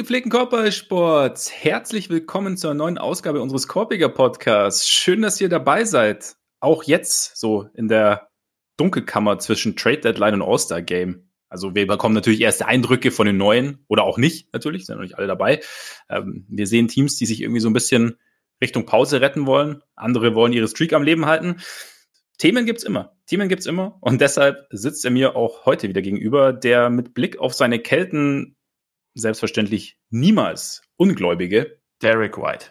Gepflegten Körpersports, herzlich willkommen zur neuen Ausgabe unseres Korpiger Podcasts. Schön, dass ihr dabei seid. Auch jetzt so in der Dunkelkammer zwischen Trade Deadline und All-Star Game. Also wir bekommen natürlich erste Eindrücke von den neuen oder auch nicht, natürlich, sind noch nicht alle dabei. Ähm, wir sehen Teams, die sich irgendwie so ein bisschen Richtung Pause retten wollen. Andere wollen ihre Streak am Leben halten. Themen gibt's immer. Themen gibt's immer. Und deshalb sitzt er mir auch heute wieder gegenüber, der mit Blick auf seine Kelten selbstverständlich niemals Ungläubige, Derek White.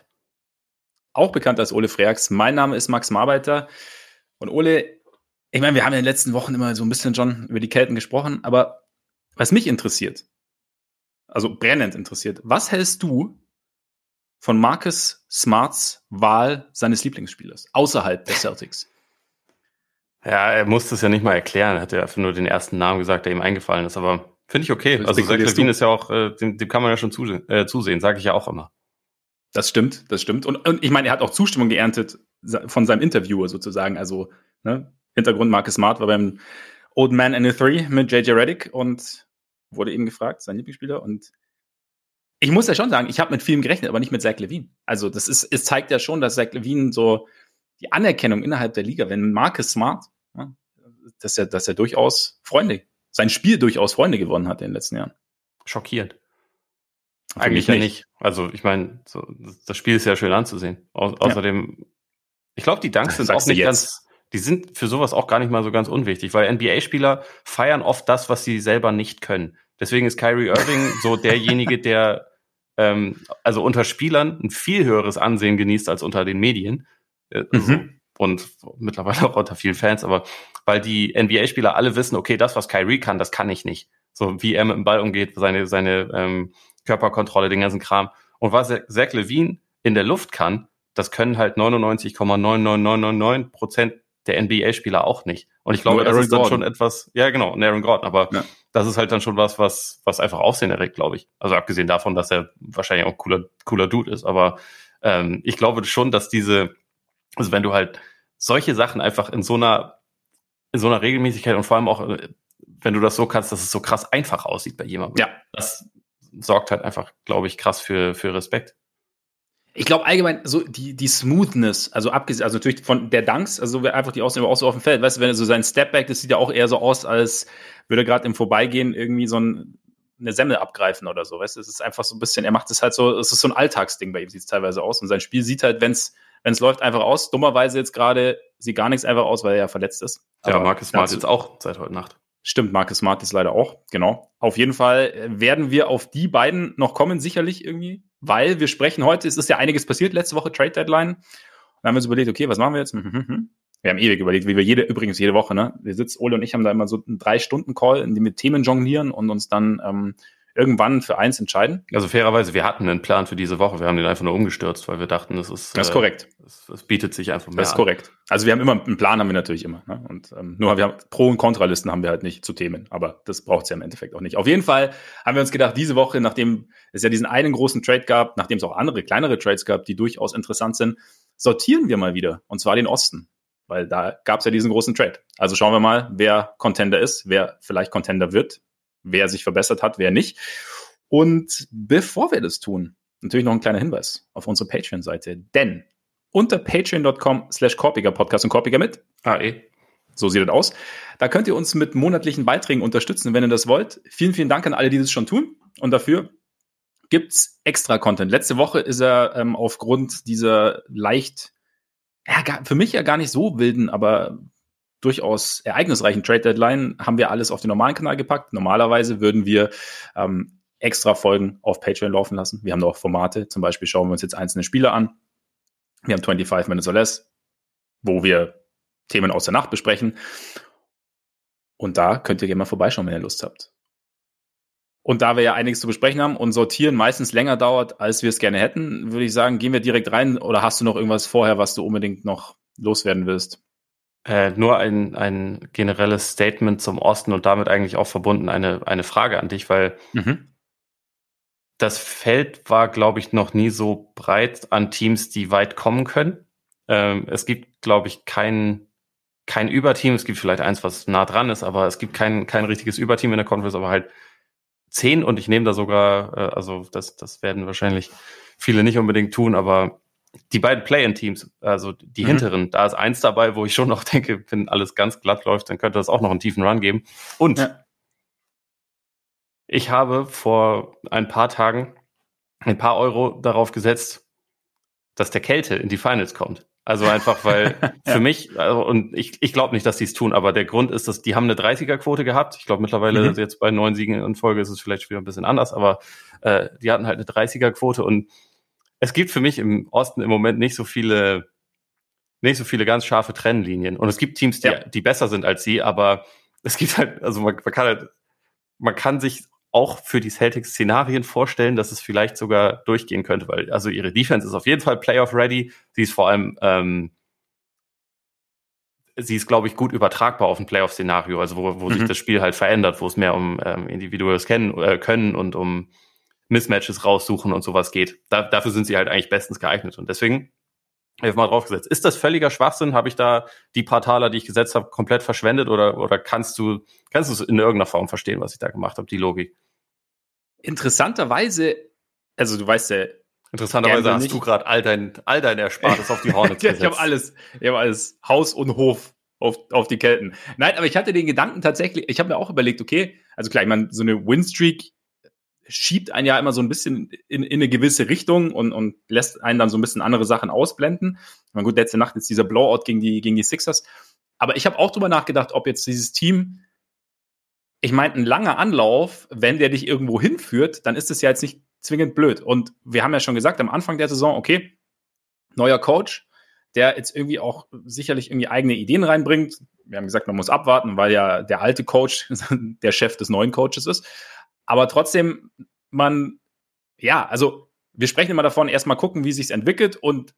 Auch bekannt als Ole Freaks. Mein Name ist Max Marbeiter. Und Ole, ich meine, wir haben in den letzten Wochen immer so ein bisschen schon über die Kelten gesprochen, aber was mich interessiert, also brennend interessiert, was hältst du von Marcus Smarts Wahl seines Lieblingsspielers außerhalb der Celtics? Ja, er musste es ja nicht mal erklären. Er hat ja einfach nur den ersten Namen gesagt, der ihm eingefallen ist. Aber Finde ich okay. Also Zach Levine ist ja auch, äh, dem, dem kann man ja schon zusehen, äh, zusehen sage ich ja auch immer. Das stimmt, das stimmt. Und, und ich meine, er hat auch Zustimmung geerntet von seinem Interviewer sozusagen. Also ne, Hintergrund Marcus Smart war beim Old Man in the Three mit JJ Reddick und wurde eben gefragt, sein Lieblingsspieler. Und ich muss ja schon sagen, ich habe mit vielem gerechnet, aber nicht mit Zach Levine. Also das ist, es zeigt ja schon, dass Zach Levine so die Anerkennung innerhalb der Liga, wenn Marcus Smart, ja, dass er, dass er durchaus Freunde sein Spiel durchaus Freunde gewonnen hat in den letzten Jahren. Schockiert. Für Eigentlich ja nicht. Also ich meine, so, das Spiel ist ja schön anzusehen. Au außerdem, ja. ich glaube, die Dunks sind auch nicht ganz, die sind für sowas auch gar nicht mal so ganz unwichtig, weil NBA-Spieler feiern oft das, was sie selber nicht können. Deswegen ist Kyrie Irving so derjenige, der ähm, also unter Spielern ein viel höheres Ansehen genießt als unter den Medien. Also, mhm und mittlerweile auch unter vielen Fans, aber weil die NBA-Spieler alle wissen, okay, das, was Kyrie kann, das kann ich nicht. So wie er mit dem Ball umgeht, seine, seine ähm, Körperkontrolle, den ganzen Kram. Und was Zach Levine in der Luft kann, das können halt 99,99999 Prozent der NBA-Spieler auch nicht. Und ich glaube, das ist dann Gordon. schon etwas, ja genau, und Aaron Gordon, aber ja. das ist halt dann schon was, was, was einfach Aufsehen erregt, glaube ich. Also abgesehen davon, dass er wahrscheinlich auch cooler, cooler Dude ist, aber ähm, ich glaube schon, dass diese, also wenn du halt solche Sachen einfach in so einer, in so einer Regelmäßigkeit und vor allem auch, äh, wenn du das so kannst, dass es so krass einfach aussieht bei jemandem. Ja. Das sorgt halt einfach, glaube ich, krass für, für Respekt. Ich glaube allgemein, so die, die Smoothness, also abgesehen, also natürlich von der Dunks, also einfach die Aussehen auch so auf dem Feld, weißt du, wenn er so sein Stepback, das sieht ja auch eher so aus, als würde er gerade im Vorbeigehen irgendwie so ein, eine Semmel abgreifen oder so, weißt du, es ist einfach so ein bisschen, er macht es halt so, es ist so ein Alltagsding bei ihm, sieht es teilweise aus und sein Spiel sieht halt, wenn es wenn es läuft, einfach aus. Dummerweise jetzt gerade sieht gar nichts einfach aus, weil er ja verletzt ist. Ja, Marcus Smart jetzt auch seit heute Nacht. Stimmt, Marcus Smart ist leider auch, genau. Auf jeden Fall werden wir auf die beiden noch kommen, sicherlich irgendwie, weil wir sprechen heute, es ist ja einiges passiert, letzte Woche Trade Deadline. Und dann haben wir uns überlegt, okay, was machen wir jetzt? Mhm, mhm, mhm. Wir haben ewig überlegt, wie wir jede, übrigens jede Woche, ne? Wir sitzen, Ole und ich haben da immer so einen Drei-Stunden-Call, in dem wir Themen jonglieren und uns dann ähm, irgendwann für eins entscheiden. Also fairerweise, wir hatten einen Plan für diese Woche, wir haben den einfach nur umgestürzt, weil wir dachten, das ist. Das ist korrekt. Äh, es, bietet sich einfach mehr. Das ist korrekt. Also wir haben immer einen Plan, haben wir natürlich immer. Ne? Und ähm, nur wir haben Pro- und Kontralisten haben wir halt nicht zu Themen, aber das braucht es ja im Endeffekt auch nicht. Auf jeden Fall haben wir uns gedacht, diese Woche, nachdem es ja diesen einen großen Trade gab, nachdem es auch andere kleinere Trades gab, die durchaus interessant sind, sortieren wir mal wieder. Und zwar den Osten. Weil da gab es ja diesen großen Trade. Also schauen wir mal, wer Contender ist, wer vielleicht Contender wird, wer sich verbessert hat, wer nicht. Und bevor wir das tun, natürlich noch ein kleiner Hinweis auf unsere Patreon-Seite. Denn unter patreon.com slash Korpiger Podcast und Korpiger mit AE. So sieht das aus. Da könnt ihr uns mit monatlichen Beiträgen unterstützen, wenn ihr das wollt. Vielen, vielen Dank an alle, die das schon tun. Und dafür gibt's extra Content. Letzte Woche ist er ähm, aufgrund dieser leicht, ja, für mich ja gar nicht so wilden, aber durchaus ereignisreichen Trade Deadline haben wir alles auf den normalen Kanal gepackt. Normalerweise würden wir ähm, extra Folgen auf Patreon laufen lassen. Wir haben auch Formate. Zum Beispiel schauen wir uns jetzt einzelne Spiele an. Wir haben 25 Minutes or Less, wo wir Themen aus der Nacht besprechen. Und da könnt ihr gerne mal vorbeischauen, wenn ihr Lust habt. Und da wir ja einiges zu besprechen haben und sortieren meistens länger dauert, als wir es gerne hätten, würde ich sagen, gehen wir direkt rein oder hast du noch irgendwas vorher, was du unbedingt noch loswerden willst? Äh, nur ein, ein generelles Statement zum Osten und damit eigentlich auch verbunden eine, eine Frage an dich, weil mhm das Feld war, glaube ich, noch nie so breit an Teams, die weit kommen können. Ähm, es gibt, glaube ich, kein, kein Überteam. Es gibt vielleicht eins, was nah dran ist, aber es gibt kein, kein richtiges Überteam in der Conference, aber halt zehn und ich nehme da sogar, äh, also das, das werden wahrscheinlich viele nicht unbedingt tun, aber die beiden Play-in-Teams, also die mhm. hinteren, da ist eins dabei, wo ich schon noch denke, wenn alles ganz glatt läuft, dann könnte das auch noch einen tiefen Run geben. Und ja. ich habe vor ein paar Tagen ein paar Euro darauf gesetzt, dass der Kälte in die Finals kommt. Also einfach, weil für ja. mich, also, und ich, ich glaube nicht, dass die es tun, aber der Grund ist, dass die haben eine 30er-Quote gehabt. Ich glaube mittlerweile mhm. jetzt bei neun Siegen in Folge ist es vielleicht wieder ein bisschen anders, aber äh, die hatten halt eine 30er-Quote und es gibt für mich im Osten im Moment nicht so viele, nicht so viele ganz scharfe Trennlinien. Und es gibt Teams, die, ja. die besser sind als sie, aber es gibt halt, also man, man kann halt, man kann sich auch für die Celtics Szenarien vorstellen, dass es vielleicht sogar durchgehen könnte, weil also ihre Defense ist auf jeden Fall Playoff ready. Sie ist vor allem, ähm, sie ist glaube ich gut übertragbar auf ein Playoff-Szenario, also wo, wo mhm. sich das Spiel halt verändert, wo es mehr um ähm, individuelles Kennen, äh, Können und um Mismatches raussuchen und sowas geht. Da, dafür sind sie halt eigentlich bestens geeignet und deswegen habe ich mal draufgesetzt. Ist das völliger Schwachsinn? Habe ich da die paar Taler, die ich gesetzt habe, komplett verschwendet oder, oder kannst du, kannst du es in irgendeiner Form verstehen, was ich da gemacht habe, die Logik? Interessanterweise, also du weißt ja. Interessanterweise hast nicht. du gerade all dein, all dein Erspartes auf die Hornets gesetzt. ich habe alles, ich habe alles Haus und Hof auf, auf die Kelten. Nein, aber ich hatte den Gedanken tatsächlich, ich habe mir auch überlegt, okay, also klar, ich meine, so eine Winstreak schiebt einen ja immer so ein bisschen in, in eine gewisse Richtung und, und lässt einen dann so ein bisschen andere Sachen ausblenden. Meine, gut, letzte Nacht ist dieser Blowout gegen die, gegen die Sixers. Aber ich habe auch drüber nachgedacht, ob jetzt dieses Team, ich meine, ein langer Anlauf, wenn der dich irgendwo hinführt, dann ist es ja jetzt nicht zwingend blöd. Und wir haben ja schon gesagt, am Anfang der Saison, okay, neuer Coach, der jetzt irgendwie auch sicherlich irgendwie eigene Ideen reinbringt. Wir haben gesagt, man muss abwarten, weil ja der alte Coach der Chef des neuen Coaches ist. Aber trotzdem, man, ja, also wir sprechen immer davon, erstmal gucken, wie sich's entwickelt und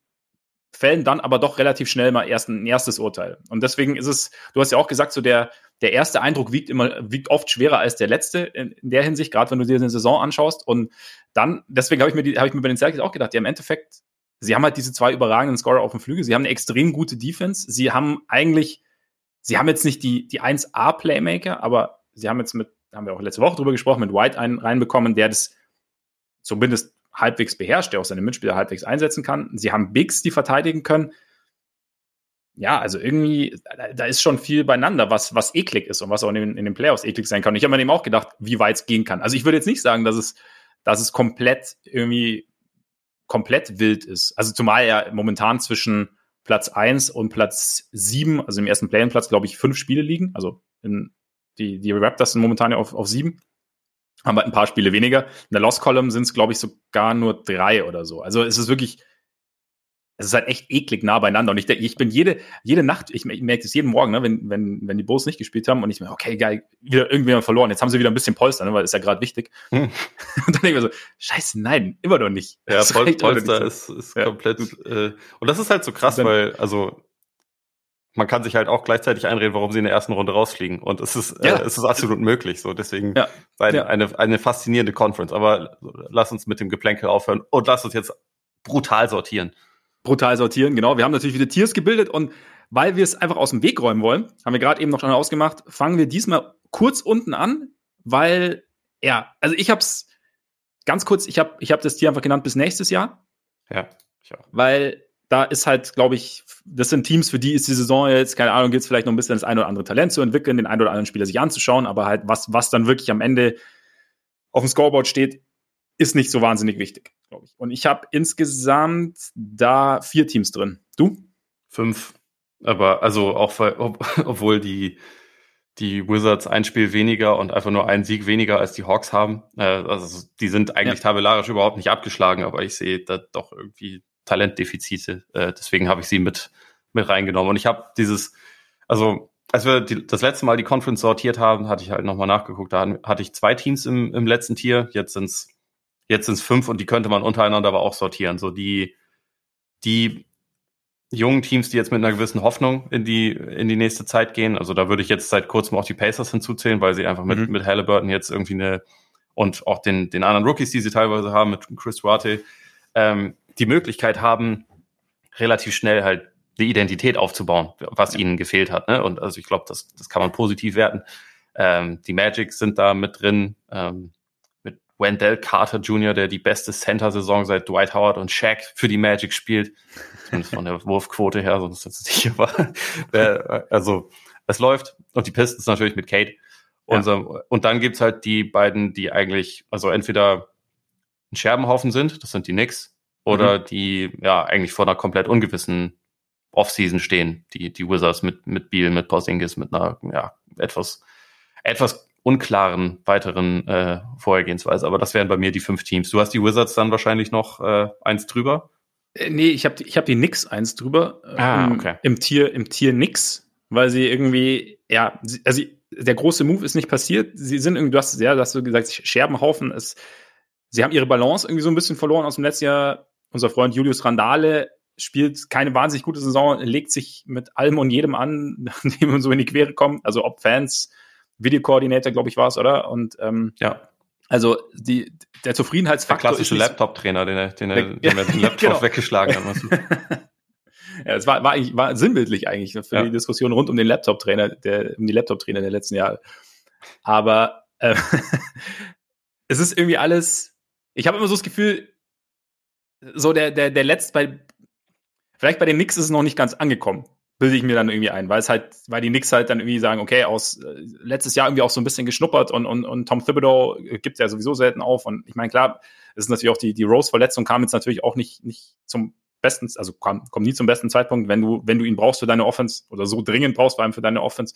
fällen dann aber doch relativ schnell mal erst ein erstes Urteil. Und deswegen ist es, du hast ja auch gesagt, so der, der erste Eindruck wiegt immer, wiegt oft schwerer als der letzte in, in der Hinsicht, gerade wenn du dir eine Saison anschaust. Und dann, deswegen habe ich mir die, habe ich mir bei den Celtics auch gedacht, ja, im Endeffekt, sie haben halt diese zwei überragenden Scorer auf dem Flügel, sie haben eine extrem gute Defense, sie haben eigentlich, sie haben jetzt nicht die, die 1A-Playmaker, aber sie haben jetzt mit haben wir auch letzte Woche drüber gesprochen, mit White einen reinbekommen, der das zumindest halbwegs beherrscht, der auch seine Mitspieler halbwegs einsetzen kann. Sie haben Bigs, die verteidigen können. Ja, also irgendwie, da ist schon viel beieinander, was, was eklig ist und was auch in den, in den Playoffs eklig sein kann. Und ich habe mir eben auch gedacht, wie weit es gehen kann. Also ich würde jetzt nicht sagen, dass es, dass es komplett irgendwie komplett wild ist. Also zumal ja momentan zwischen Platz 1 und Platz 7, also im ersten Play-in-Platz, glaube ich, fünf Spiele liegen. Also in die, die Raptors sind momentan ja auf, auf sieben. Haben halt ein paar Spiele weniger. In der Lost Column sind es, glaube ich, sogar nur drei oder so. Also es ist wirklich, es ist halt echt eklig nah beieinander. Und ich, ich bin jede, jede Nacht, ich, ich merke das jeden Morgen, ne, wenn, wenn, wenn die Bulls nicht gespielt haben und ich mir, okay, geil, wieder irgendjemand verloren. Jetzt haben sie wieder ein bisschen Polster, ne, weil ist ja gerade wichtig. Hm. Und dann denke ich mir so, scheiße, nein, immer noch nicht. Ja, Pol Polster ist, ist ja. komplett. Äh, und das ist halt so krass, dann, weil, also man kann sich halt auch gleichzeitig einreden, warum sie in der ersten Runde rausfliegen. Und es ist, äh, ja. äh, es ist absolut möglich. So, deswegen ja. Eine, ja. eine, eine faszinierende Conference. Aber lass uns mit dem Geplänkel aufhören und lass uns jetzt brutal sortieren. Brutal sortieren, genau. Wir haben natürlich wieder Tiers gebildet und weil wir es einfach aus dem Weg räumen wollen, haben wir gerade eben noch schon ausgemacht, fangen wir diesmal kurz unten an, weil, ja, also ich hab's ganz kurz, ich habe ich hab das Tier einfach genannt bis nächstes Jahr. Ja, ich auch. Weil da ist halt, glaube ich, das sind Teams, für die ist die Saison jetzt, keine Ahnung, gibt es vielleicht noch ein bisschen das ein oder andere Talent zu entwickeln, den einen oder anderen Spieler sich anzuschauen, aber halt, was, was dann wirklich am Ende auf dem Scoreboard steht, ist nicht so wahnsinnig wichtig, glaube ich. Und ich habe insgesamt da vier Teams drin. Du? Fünf. Aber also auch, ob, obwohl die, die Wizards ein Spiel weniger und einfach nur einen Sieg weniger als die Hawks haben. Äh, also die sind eigentlich ja. tabellarisch überhaupt nicht abgeschlagen, aber ich sehe da doch irgendwie Talentdefizite. Äh, deswegen habe ich sie mit, mit reingenommen. Und ich habe dieses, also als wir die, das letzte Mal die Conference sortiert haben, hatte ich halt nochmal nachgeguckt. Da hatte ich zwei Teams im, im letzten Tier. Jetzt sind's jetzt sind's fünf und die könnte man untereinander aber auch sortieren. So die, die jungen Teams, die jetzt mit einer gewissen Hoffnung in die, in die nächste Zeit gehen. Also da würde ich jetzt seit kurzem auch die Pacers hinzuzählen, weil sie einfach mit, mhm. mit Halliburton jetzt irgendwie eine, und auch den, den anderen Rookies, die sie teilweise haben, mit Chris Duarte, ähm, die Möglichkeit haben, relativ schnell halt die Identität aufzubauen, was ihnen gefehlt hat. Ne? Und also ich glaube, das, das kann man positiv werten. Ähm, die Magic sind da mit drin. Ähm, Wendell Carter Jr., der die beste Center-Saison seit Dwight Howard und Shaq für die Magic spielt. Zumindest von der Wurfquote her, sonst ist es sicher war. also, es läuft. Und die Pistons natürlich mit Kate. Und, ja. und dann gibt's halt die beiden, die eigentlich, also entweder ein Scherbenhaufen sind, das sind die Knicks, oder mhm. die ja eigentlich vor einer komplett ungewissen Offseason stehen, die, die Wizards mit, mit Beal, mit Porzingis, mit einer ja, etwas, etwas unklaren weiteren äh, Vorhergehensweise. Aber das wären bei mir die fünf Teams. Du hast die Wizards dann wahrscheinlich noch äh, eins drüber? Äh, nee, ich habe ich hab die Knicks eins drüber. Ah, okay. Im, im Tier, im Tier Knicks, weil sie irgendwie, ja, also der große Move ist nicht passiert. Sie sind irgendwie, du hast, ja, du hast so gesagt, Scherbenhaufen ist, sie haben ihre Balance irgendwie so ein bisschen verloren aus dem letzten Jahr. Unser Freund Julius Randale spielt keine wahnsinnig gute Saison, legt sich mit allem und jedem an, nachdem man so in die Quere kommt. Also ob Fans, Videokoordinator, glaube ich, war es, oder? Und ähm, ja. Also die, der Zufriedenheitsfaktor. Der klassische Laptop-Trainer, den er, den er, den er den Laptop genau. weggeschlagen hat. ja, es war, war, war sinnbildlich eigentlich für ja. die Diskussion rund um den Laptop-Trainer, der, um die Laptop-Trainer der letzten Jahre. Aber äh, es ist irgendwie alles, ich habe immer so das Gefühl, so der, der, der letzte, bei, vielleicht bei den Knicks ist es noch nicht ganz angekommen, bilde ich mir dann irgendwie ein, weil es halt, weil die Knicks halt dann irgendwie sagen, okay, aus äh, letztes Jahr irgendwie auch so ein bisschen geschnuppert und, und, und Tom Thibodeau gibt ja sowieso selten auf. Und ich meine, klar, es ist natürlich auch die, die Rose-Verletzung kam jetzt natürlich auch nicht, nicht zum besten, also kam, kommt nie zum besten Zeitpunkt, wenn du, wenn du ihn brauchst für deine Offense oder so dringend brauchst, vor allem für deine Offense.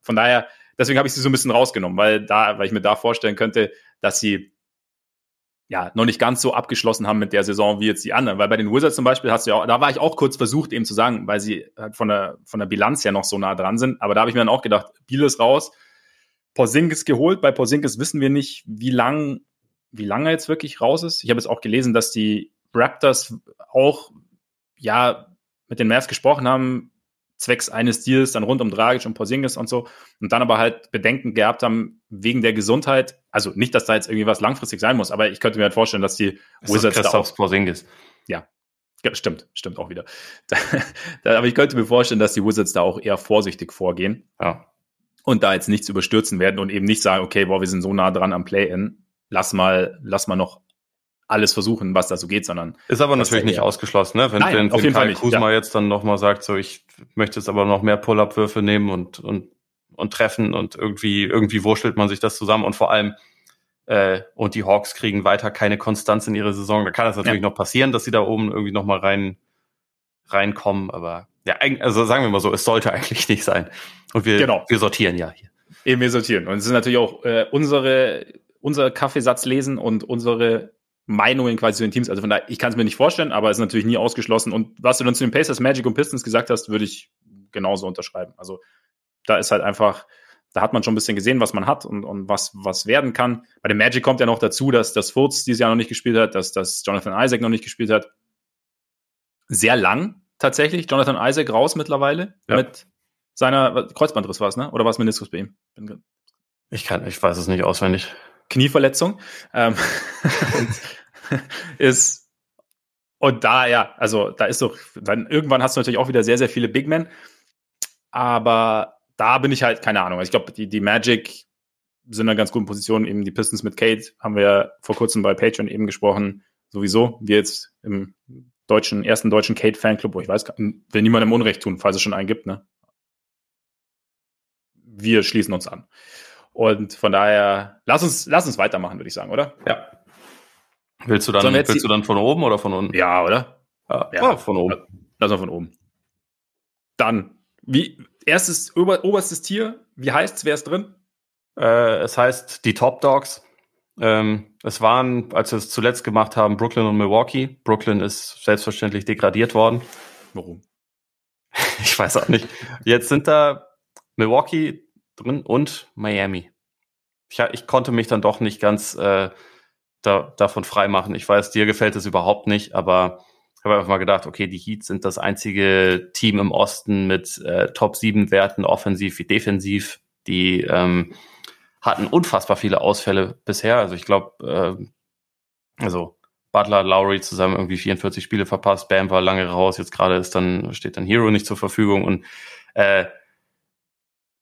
Von daher, deswegen habe ich sie so ein bisschen rausgenommen, weil da, weil ich mir da vorstellen könnte, dass sie ja, noch nicht ganz so abgeschlossen haben mit der Saison wie jetzt die anderen. Weil bei den Wizards zum Beispiel hast du ja auch, da war ich auch kurz versucht eben zu sagen, weil sie halt von der, von der Bilanz ja noch so nah dran sind. Aber da habe ich mir dann auch gedacht, Biel ist raus, Porzingis geholt. Bei Porzingis wissen wir nicht, wie lang, wie lange er jetzt wirklich raus ist. Ich habe jetzt auch gelesen, dass die Raptors auch, ja, mit den Mavs gesprochen haben, zwecks eines Deals dann rund um Dragic und Porzingis und so und dann aber halt Bedenken gehabt haben wegen der Gesundheit. Also nicht, dass da jetzt irgendwie was langfristig sein muss, aber ich könnte mir halt vorstellen, dass die das Wizards da auch, Porzingis. Ja, stimmt, stimmt auch wieder. aber ich könnte mir vorstellen, dass die Wizards da auch eher vorsichtig vorgehen. Ja. Und da jetzt nichts überstürzen werden und eben nicht sagen, okay, boah, wir sind so nah dran am Play-In, lass mal, lass mal noch alles versuchen, was da so geht, sondern. Ist aber natürlich nicht ausgeschlossen, ne? Wenn, Nein, wenn, auf jeden Fall nicht, Kuzma ja. jetzt dann nochmal sagt, so ich möchte jetzt aber noch mehr Pull-Up-Würfe nehmen und, und, und treffen und irgendwie, irgendwie wurschtelt man sich das zusammen und vor allem, äh, und die Hawks kriegen weiter keine Konstanz in ihre Saison. Da kann es natürlich ja. noch passieren, dass sie da oben irgendwie nochmal rein, reinkommen, aber ja, also sagen wir mal so, es sollte eigentlich nicht sein. Und wir, genau. wir sortieren ja hier. Eben, wir sortieren. Und es ist natürlich auch äh, unsere, unser Kaffeesatz lesen und unsere Meinungen quasi zu den Teams. Also von daher, ich kann es mir nicht vorstellen, aber es ist natürlich nie ausgeschlossen. Und was du dann zu den Pacers, Magic und Pistons gesagt hast, würde ich genauso unterschreiben. Also da ist halt einfach, da hat man schon ein bisschen gesehen, was man hat und, und was, was werden kann. Bei dem Magic kommt ja noch dazu, dass das Furz dieses Jahr noch nicht gespielt hat, dass das Jonathan Isaac noch nicht gespielt hat. Sehr lang tatsächlich. Jonathan Isaac raus mittlerweile ja. mit seiner Kreuzbandriss war es, ne? Oder war es Meniskus bei ihm? Ich kann, ich weiß es nicht auswendig. Knieverletzung. Ähm, ist und da, ja, also da ist doch, dann irgendwann hast du natürlich auch wieder sehr, sehr viele Big Men. Aber da bin ich halt, keine Ahnung. Also ich glaube, die, die Magic sind in einer ganz guten Position. Eben die Pistons mit Kate haben wir ja vor kurzem bei Patreon eben gesprochen. Sowieso. Wir jetzt im deutschen, ersten deutschen Kate-Fanclub, wo ich weiß, will niemandem Unrecht tun, falls es schon einen gibt, ne? Wir schließen uns an. Und von daher, lass uns, lass uns weitermachen, würde ich sagen, oder? Ja. Willst du dann, willst du dann von oben oder von unten? Ja, oder? Ja, ja. Oh, von oben. Lass mal von oben. Dann, wie, erstes, ober, oberstes Tier, wie heißt's, wer ist drin? Äh, es heißt die Top Dogs. Ähm, es waren, als wir es zuletzt gemacht haben, Brooklyn und Milwaukee. Brooklyn ist selbstverständlich degradiert worden. Warum? ich weiß auch nicht. Jetzt sind da Milwaukee drin und Miami. Ich, ich konnte mich dann doch nicht ganz äh, da, davon freimachen. Ich weiß, dir gefällt es überhaupt nicht, aber ich habe einfach mal gedacht, okay, die Heats sind das einzige Team im Osten mit äh, Top 7 Werten, offensiv wie defensiv. Die ähm, hatten unfassbar viele Ausfälle bisher. Also ich glaube, äh, also Butler, Lowry zusammen irgendwie 44 Spiele verpasst, Bam war lange raus, jetzt gerade ist dann, steht dann Hero nicht zur Verfügung und äh,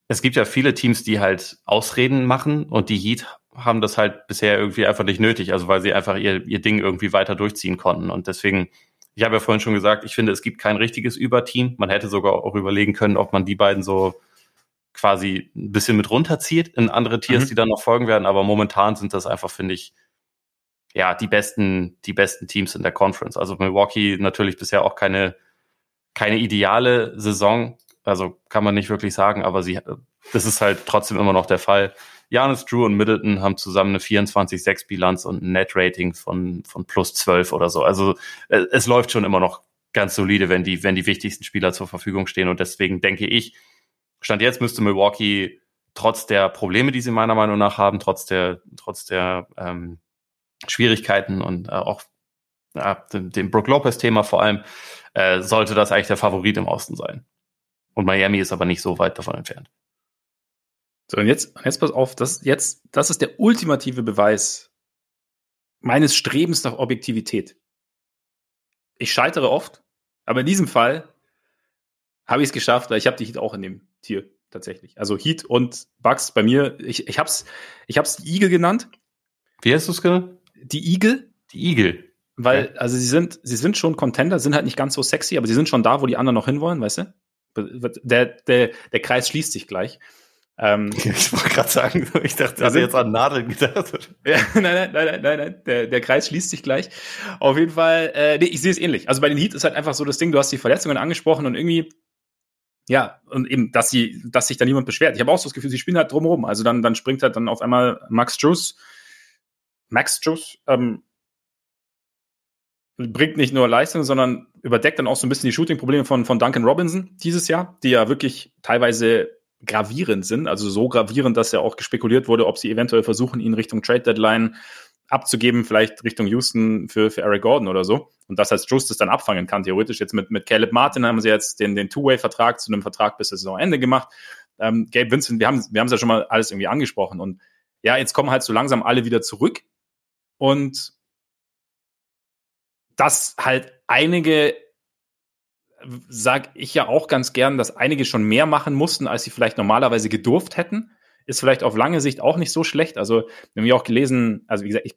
es gibt ja viele Teams, die halt Ausreden machen und die Heat haben das halt bisher irgendwie einfach nicht nötig, also weil sie einfach ihr, ihr Ding irgendwie weiter durchziehen konnten. Und deswegen, ich habe ja vorhin schon gesagt, ich finde, es gibt kein richtiges Überteam. Man hätte sogar auch überlegen können, ob man die beiden so quasi ein bisschen mit runterzieht in andere Tiers, mhm. die dann noch folgen werden. Aber momentan sind das einfach, finde ich, ja, die besten, die besten Teams in der Conference. Also Milwaukee natürlich bisher auch keine, keine ideale Saison. Also kann man nicht wirklich sagen, aber sie, das ist halt trotzdem immer noch der Fall. Janis, Drew und Middleton haben zusammen eine 24-6-Bilanz und ein Net-Rating von, von plus 12 oder so. Also äh, es läuft schon immer noch ganz solide, wenn die, wenn die wichtigsten Spieler zur Verfügung stehen. Und deswegen denke ich, Stand jetzt müsste Milwaukee trotz der Probleme, die sie meiner Meinung nach haben, trotz der, trotz der ähm, Schwierigkeiten und äh, auch äh, dem, dem Brook Lopez-Thema vor allem, äh, sollte das eigentlich der Favorit im Osten sein. Und Miami ist aber nicht so weit davon entfernt. So, und jetzt, jetzt pass auf, das, jetzt, das ist der ultimative Beweis meines Strebens nach Objektivität. Ich scheitere oft, aber in diesem Fall habe ich es geschafft, weil ich habe die Heat auch in dem Tier tatsächlich. Also Heat und Bugs bei mir, ich, ich hab's, ich hab's die Igel genannt. Wie hast du es genannt? Die Igel. Die Igel. Weil, okay. also sie sind, sie sind schon Contender, sind halt nicht ganz so sexy, aber sie sind schon da, wo die anderen noch hinwollen, weißt du? Der, der, der Kreis schließt sich gleich. Ähm, ich wollte gerade sagen, ich dachte, also jetzt an Nadeln gedacht. ja, nein, nein, nein, nein, nein, nein. Der, der Kreis schließt sich gleich. Auf jeden Fall, äh, nee, ich sehe es ähnlich. Also bei den Heat ist halt einfach so das Ding, du hast die Verletzungen angesprochen und irgendwie, ja, und eben, dass sie, dass sich da niemand beschwert. Ich habe auch so das Gefühl, sie spielen halt drumherum. Also dann, dann springt halt dann auf einmal Max Juice, Max Juice, ähm, bringt nicht nur Leistung, sondern überdeckt dann auch so ein bisschen die Shooting-Probleme von, von Duncan Robinson dieses Jahr, die ja wirklich teilweise gravierend sind, also so gravierend, dass ja auch gespekuliert wurde, ob sie eventuell versuchen, ihn Richtung Trade Deadline abzugeben, vielleicht Richtung Houston für, für Eric Gordon oder so. Und das heißt, Justus dann abfangen kann, theoretisch. Jetzt mit, mit Caleb Martin haben sie jetzt den, den Two-Way-Vertrag zu einem Vertrag bis das Saisonende gemacht. Ähm, Gabe Vincent, wir haben wir haben es ja schon mal alles irgendwie angesprochen. Und ja, jetzt kommen halt so langsam alle wieder zurück. Und dass halt einige sag ich ja auch ganz gern, dass einige schon mehr machen mussten, als sie vielleicht normalerweise gedurft hätten. Ist vielleicht auf lange Sicht auch nicht so schlecht. Also, wir haben ja auch gelesen, also wie gesagt, ich,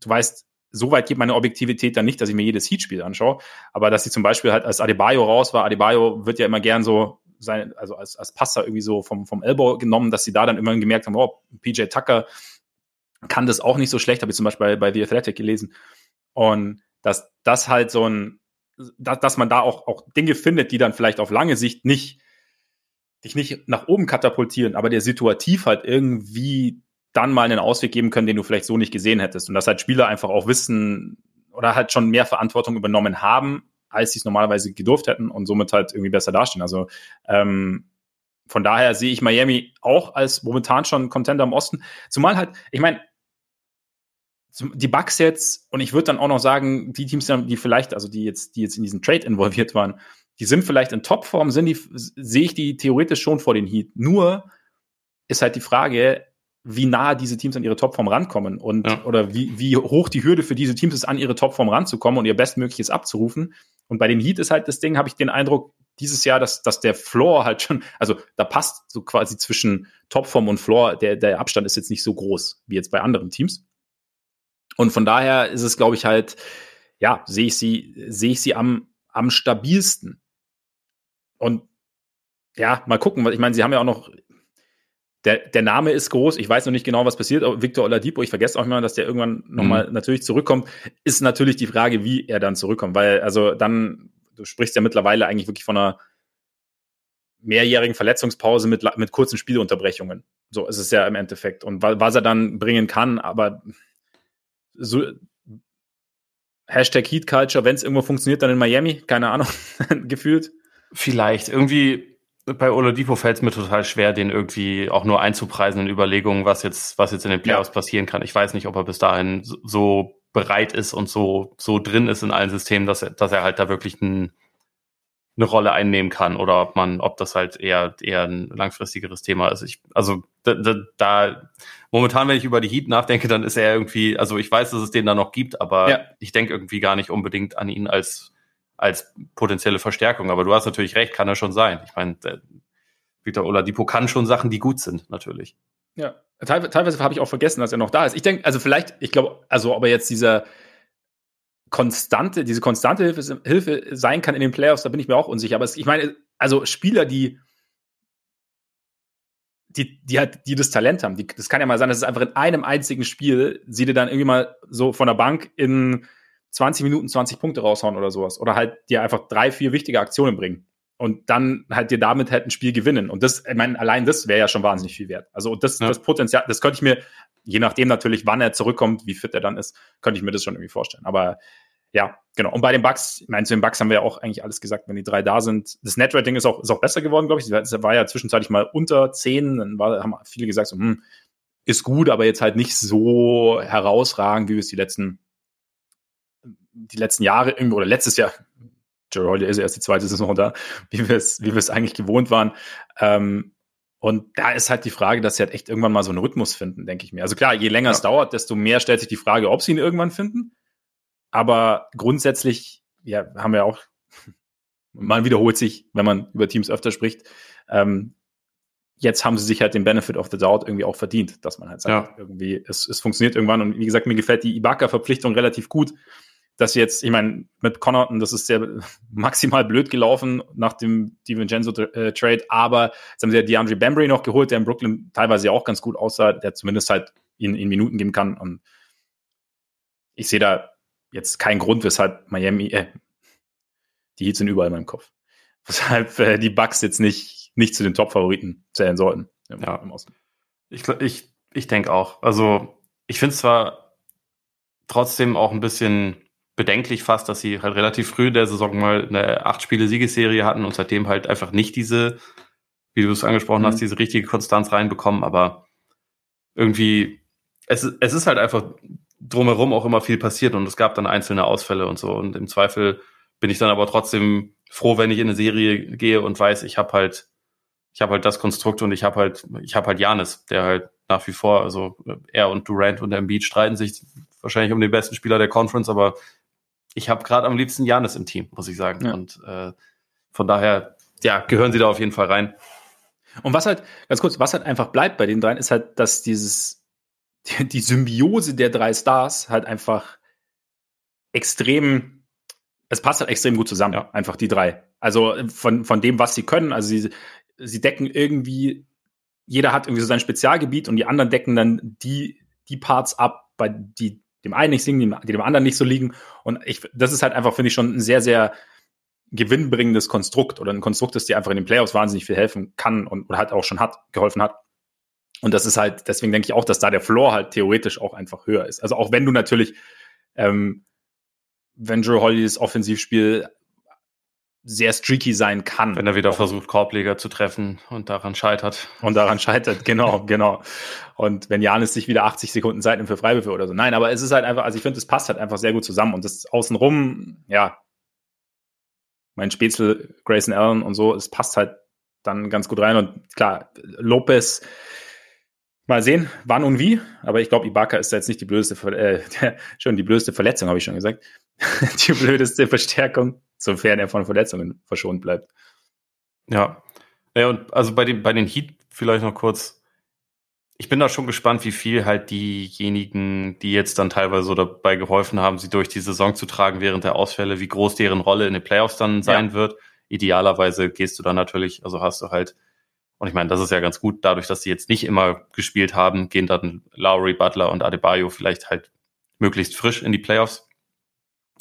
du weißt, so weit geht meine Objektivität dann nicht, dass ich mir jedes Heat-Spiel anschaue. Aber dass sie zum Beispiel halt als Adebayo raus war, Adebayo wird ja immer gern so sein, also als, als Passer irgendwie so vom, vom Elbow genommen, dass sie da dann immer gemerkt haben, oh, PJ Tucker kann das auch nicht so schlecht, habe ich zum Beispiel bei, bei The Athletic gelesen. Und dass das halt so ein, dass, dass man da auch, auch Dinge findet, die dann vielleicht auf lange Sicht nicht, dich nicht nach oben katapultieren, aber der situativ halt irgendwie dann mal einen Ausweg geben können, den du vielleicht so nicht gesehen hättest. Und dass halt Spieler einfach auch wissen oder halt schon mehr Verantwortung übernommen haben, als sie es normalerweise gedurft hätten und somit halt irgendwie besser dastehen. Also ähm, von daher sehe ich Miami auch als momentan schon Contender im Osten. Zumal halt, ich meine, die Bugs jetzt, und ich würde dann auch noch sagen, die Teams, die vielleicht, also die jetzt, die jetzt in diesen Trade involviert waren, die sind vielleicht in Topform, sind die, sehe ich die theoretisch schon vor den Heat. Nur ist halt die Frage, wie nah diese Teams an ihre Topform rankommen und ja. oder wie, wie hoch die Hürde für diese Teams ist, an ihre Topform ranzukommen und ihr Bestmögliches abzurufen. Und bei den Heat ist halt das Ding, habe ich den Eindruck, dieses Jahr, dass, dass der Floor halt schon, also da passt so quasi zwischen Topform und Floor, der, der Abstand ist jetzt nicht so groß wie jetzt bei anderen Teams. Und von daher ist es, glaube ich, halt, ja, sehe ich sie, sehe ich sie am, am stabilsten. Und ja, mal gucken, weil ich meine, sie haben ja auch noch, der, der Name ist groß, ich weiß noch nicht genau, was passiert, aber Victor Oladipo, ich vergesse auch immer, dass der irgendwann nochmal mhm. natürlich zurückkommt, ist natürlich die Frage, wie er dann zurückkommt, weil, also dann, du sprichst ja mittlerweile eigentlich wirklich von einer mehrjährigen Verletzungspause mit, mit kurzen Spielunterbrechungen. So ist es ja im Endeffekt. Und was er dann bringen kann, aber so Hashtag Heat Culture, wenn es irgendwo funktioniert, dann in Miami, keine Ahnung, gefühlt. Vielleicht. Irgendwie bei Oladipo fällt es mir total schwer, den irgendwie auch nur einzupreisen in Überlegungen, was jetzt, was jetzt in den Playoffs ja. passieren kann. Ich weiß nicht, ob er bis dahin so bereit ist und so, so drin ist in allen Systemen, dass er, dass er halt da wirklich ein, eine Rolle einnehmen kann oder ob man, ob das halt eher, eher ein langfristigeres Thema ist. Ich, also da, da, da momentan, wenn ich über die Heat nachdenke, dann ist er irgendwie, also ich weiß, dass es den da noch gibt, aber ja. ich denke irgendwie gar nicht unbedingt an ihn als, als potenzielle Verstärkung. Aber du hast natürlich recht, kann er schon sein. Ich meine, Victor Oladipo kann schon Sachen, die gut sind, natürlich. Ja, teilweise habe ich auch vergessen, dass er noch da ist. Ich denke, also vielleicht, ich glaube, also ob er jetzt dieser konstante, diese konstante Hilfe, Hilfe sein kann in den Playoffs, da bin ich mir auch unsicher. Aber es, ich meine, also Spieler, die die, die halt, die das Talent haben. Die, das kann ja mal sein, dass es einfach in einem einzigen Spiel sie dir dann irgendwie mal so von der Bank in 20 Minuten 20 Punkte raushauen oder sowas. Oder halt dir einfach drei, vier wichtige Aktionen bringen. Und dann halt dir damit halt ein Spiel gewinnen. Und das, ich meine, allein das wäre ja schon wahnsinnig viel wert. Also das, ja. das Potenzial, das könnte ich mir, je nachdem natürlich, wann er zurückkommt, wie fit er dann ist, könnte ich mir das schon irgendwie vorstellen. Aber ja, genau. Und bei den Bugs, ich meine, zu den Bugs haben wir ja auch eigentlich alles gesagt, wenn die drei da sind. Das Netrating ist auch, ist auch besser geworden, glaube ich. Es war ja zwischenzeitlich mal unter zehn. Dann war, haben viele gesagt, so, hm, ist gut, aber jetzt halt nicht so herausragend, wie wir es die letzten, die letzten Jahre irgendwie, oder letztes Jahr, Jerry Holiday ist ja erst die zweite Saison da, wie wir es, wie wir es eigentlich gewohnt waren. Ähm, und da ist halt die Frage, dass sie halt echt irgendwann mal so einen Rhythmus finden, denke ich mir. Also klar, je länger ja. es dauert, desto mehr stellt sich die Frage, ob sie ihn irgendwann finden. Aber grundsätzlich, ja, haben wir auch, man wiederholt sich, wenn man über Teams öfter spricht. Ähm, jetzt haben sie sich halt den Benefit of the Doubt irgendwie auch verdient, dass man halt sagt, ja. irgendwie, es, es funktioniert irgendwann. Und wie gesagt, mir gefällt die Ibaka-Verpflichtung relativ gut. Dass jetzt, ich meine, mit Connaughton, das ist sehr maximal blöd gelaufen nach dem DiVincenzo-Trade, äh, aber jetzt haben sie ja DeAndre Bambry noch geholt, der in Brooklyn teilweise ja auch ganz gut aussah, der zumindest halt in, in Minuten geben kann. Und ich sehe da jetzt kein Grund, weshalb Miami, äh, die Heats sind überall in meinem Kopf. Weshalb äh, die Bucks jetzt nicht, nicht zu den Top-Favoriten zählen sollten. Im, ja. Im Osten. Ich, ich, ich denke auch. Also, ich finde es zwar trotzdem auch ein bisschen bedenklich fast, dass sie halt relativ früh in der Saison mal eine acht-Spiele-Siegesserie hatten und seitdem halt einfach nicht diese, wie du es angesprochen mhm. hast, diese richtige Konstanz reinbekommen, aber irgendwie, es, es ist halt einfach drumherum auch immer viel passiert und es gab dann einzelne Ausfälle und so. Und im Zweifel bin ich dann aber trotzdem froh, wenn ich in eine Serie gehe und weiß, ich habe halt, ich habe halt das Konstrukt und ich habe halt, ich habe halt Janis, der halt nach wie vor, also er und Durant und Embiid streiten sich wahrscheinlich um den besten Spieler der Conference, aber ich habe gerade am liebsten Janis im Team, muss ich sagen. Ja. Und äh, von daher, ja, gehören sie da auf jeden Fall rein. Und was halt, ganz kurz, was halt einfach bleibt bei den dreien, ist halt, dass dieses die Symbiose der drei Stars halt einfach extrem, es passt halt extrem gut zusammen, ja. einfach die drei. Also von, von dem, was sie können, also sie, sie decken irgendwie, jeder hat irgendwie so sein Spezialgebiet und die anderen decken dann die, die Parts ab, bei die dem einen nicht singen, die dem anderen nicht so liegen. Und ich, das ist halt einfach, finde ich, schon ein sehr, sehr gewinnbringendes Konstrukt oder ein Konstrukt, das dir einfach in den Playoffs wahnsinnig viel helfen kann und oder halt auch schon hat, geholfen hat. Und das ist halt, deswegen denke ich auch, dass da der Floor halt theoretisch auch einfach höher ist. Also auch wenn du natürlich, ähm, wenn Joe Hollys Offensivspiel sehr streaky sein kann. Wenn er wieder versucht, Korbleger zu treffen und daran scheitert. Und daran scheitert, genau, genau. Und wenn Janis sich wieder 80 Sekunden Zeit nimmt für Freiwürfe oder so. Nein, aber es ist halt einfach, also ich finde, es passt halt einfach sehr gut zusammen. Und das außenrum, ja, mein Spätzle, Grayson Allen und so, es passt halt dann ganz gut rein. Und klar, Lopez, Mal sehen, wann und wie. Aber ich glaube, Ibaka ist jetzt nicht die blödeste, äh, schon die blödeste Verletzung, habe ich schon gesagt. die blödeste Verstärkung, sofern er von Verletzungen verschont bleibt. Ja. Ja, und also bei den, bei den Heat vielleicht noch kurz. Ich bin da schon gespannt, wie viel halt diejenigen, die jetzt dann teilweise dabei geholfen haben, sie durch die Saison zu tragen während der Ausfälle, wie groß deren Rolle in den Playoffs dann sein ja. wird. Idealerweise gehst du dann natürlich, also hast du halt und ich meine, das ist ja ganz gut, dadurch, dass sie jetzt nicht immer gespielt haben, gehen dann Lowry, Butler und Adebayo vielleicht halt möglichst frisch in die Playoffs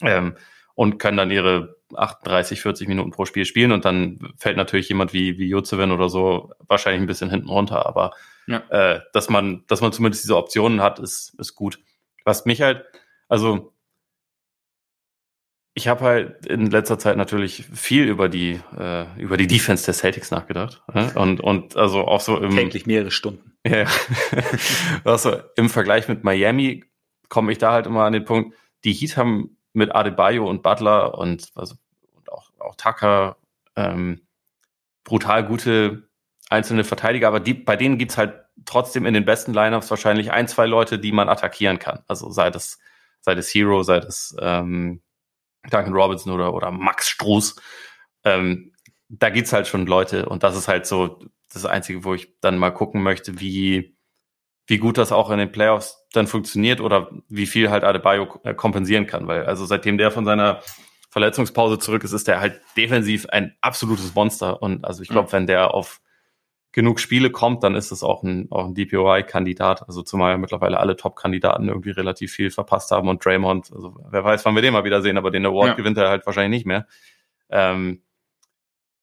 ähm, und können dann ihre 38, 40 Minuten pro Spiel spielen und dann fällt natürlich jemand wie, wie Jozevin oder so wahrscheinlich ein bisschen hinten runter, aber ja. äh, dass man, dass man zumindest diese Optionen hat, ist, ist gut. Was mich halt, also ich habe halt in letzter Zeit natürlich viel über die äh, über die Defense der Celtics nachgedacht ne? und und also auch so im täglich mehrere Stunden. Ja, also im Vergleich mit Miami komme ich da halt immer an den Punkt. Die Heat haben mit Adebayo und Butler und also und auch auch Tucker ähm, brutal gute einzelne Verteidiger, aber die, bei denen gibt's halt trotzdem in den besten Lineups wahrscheinlich ein zwei Leute, die man attackieren kann. Also sei das sei das Hero, sei das ähm, Duncan Robinson oder, oder Max Struß. Ähm, da gibt's halt schon Leute und das ist halt so das Einzige, wo ich dann mal gucken möchte, wie, wie gut das auch in den Playoffs dann funktioniert oder wie viel halt Adebayo äh, kompensieren kann, weil also seitdem der von seiner Verletzungspause zurück ist, ist er halt defensiv ein absolutes Monster und also ich glaube, mhm. wenn der auf genug Spiele kommt, dann ist es auch ein, auch ein DPOI-Kandidat. Also zumal mittlerweile alle Top-Kandidaten irgendwie relativ viel verpasst haben und Draymond, also wer weiß, wann wir den mal wiedersehen, aber den Award ja. gewinnt er halt wahrscheinlich nicht mehr. Ähm,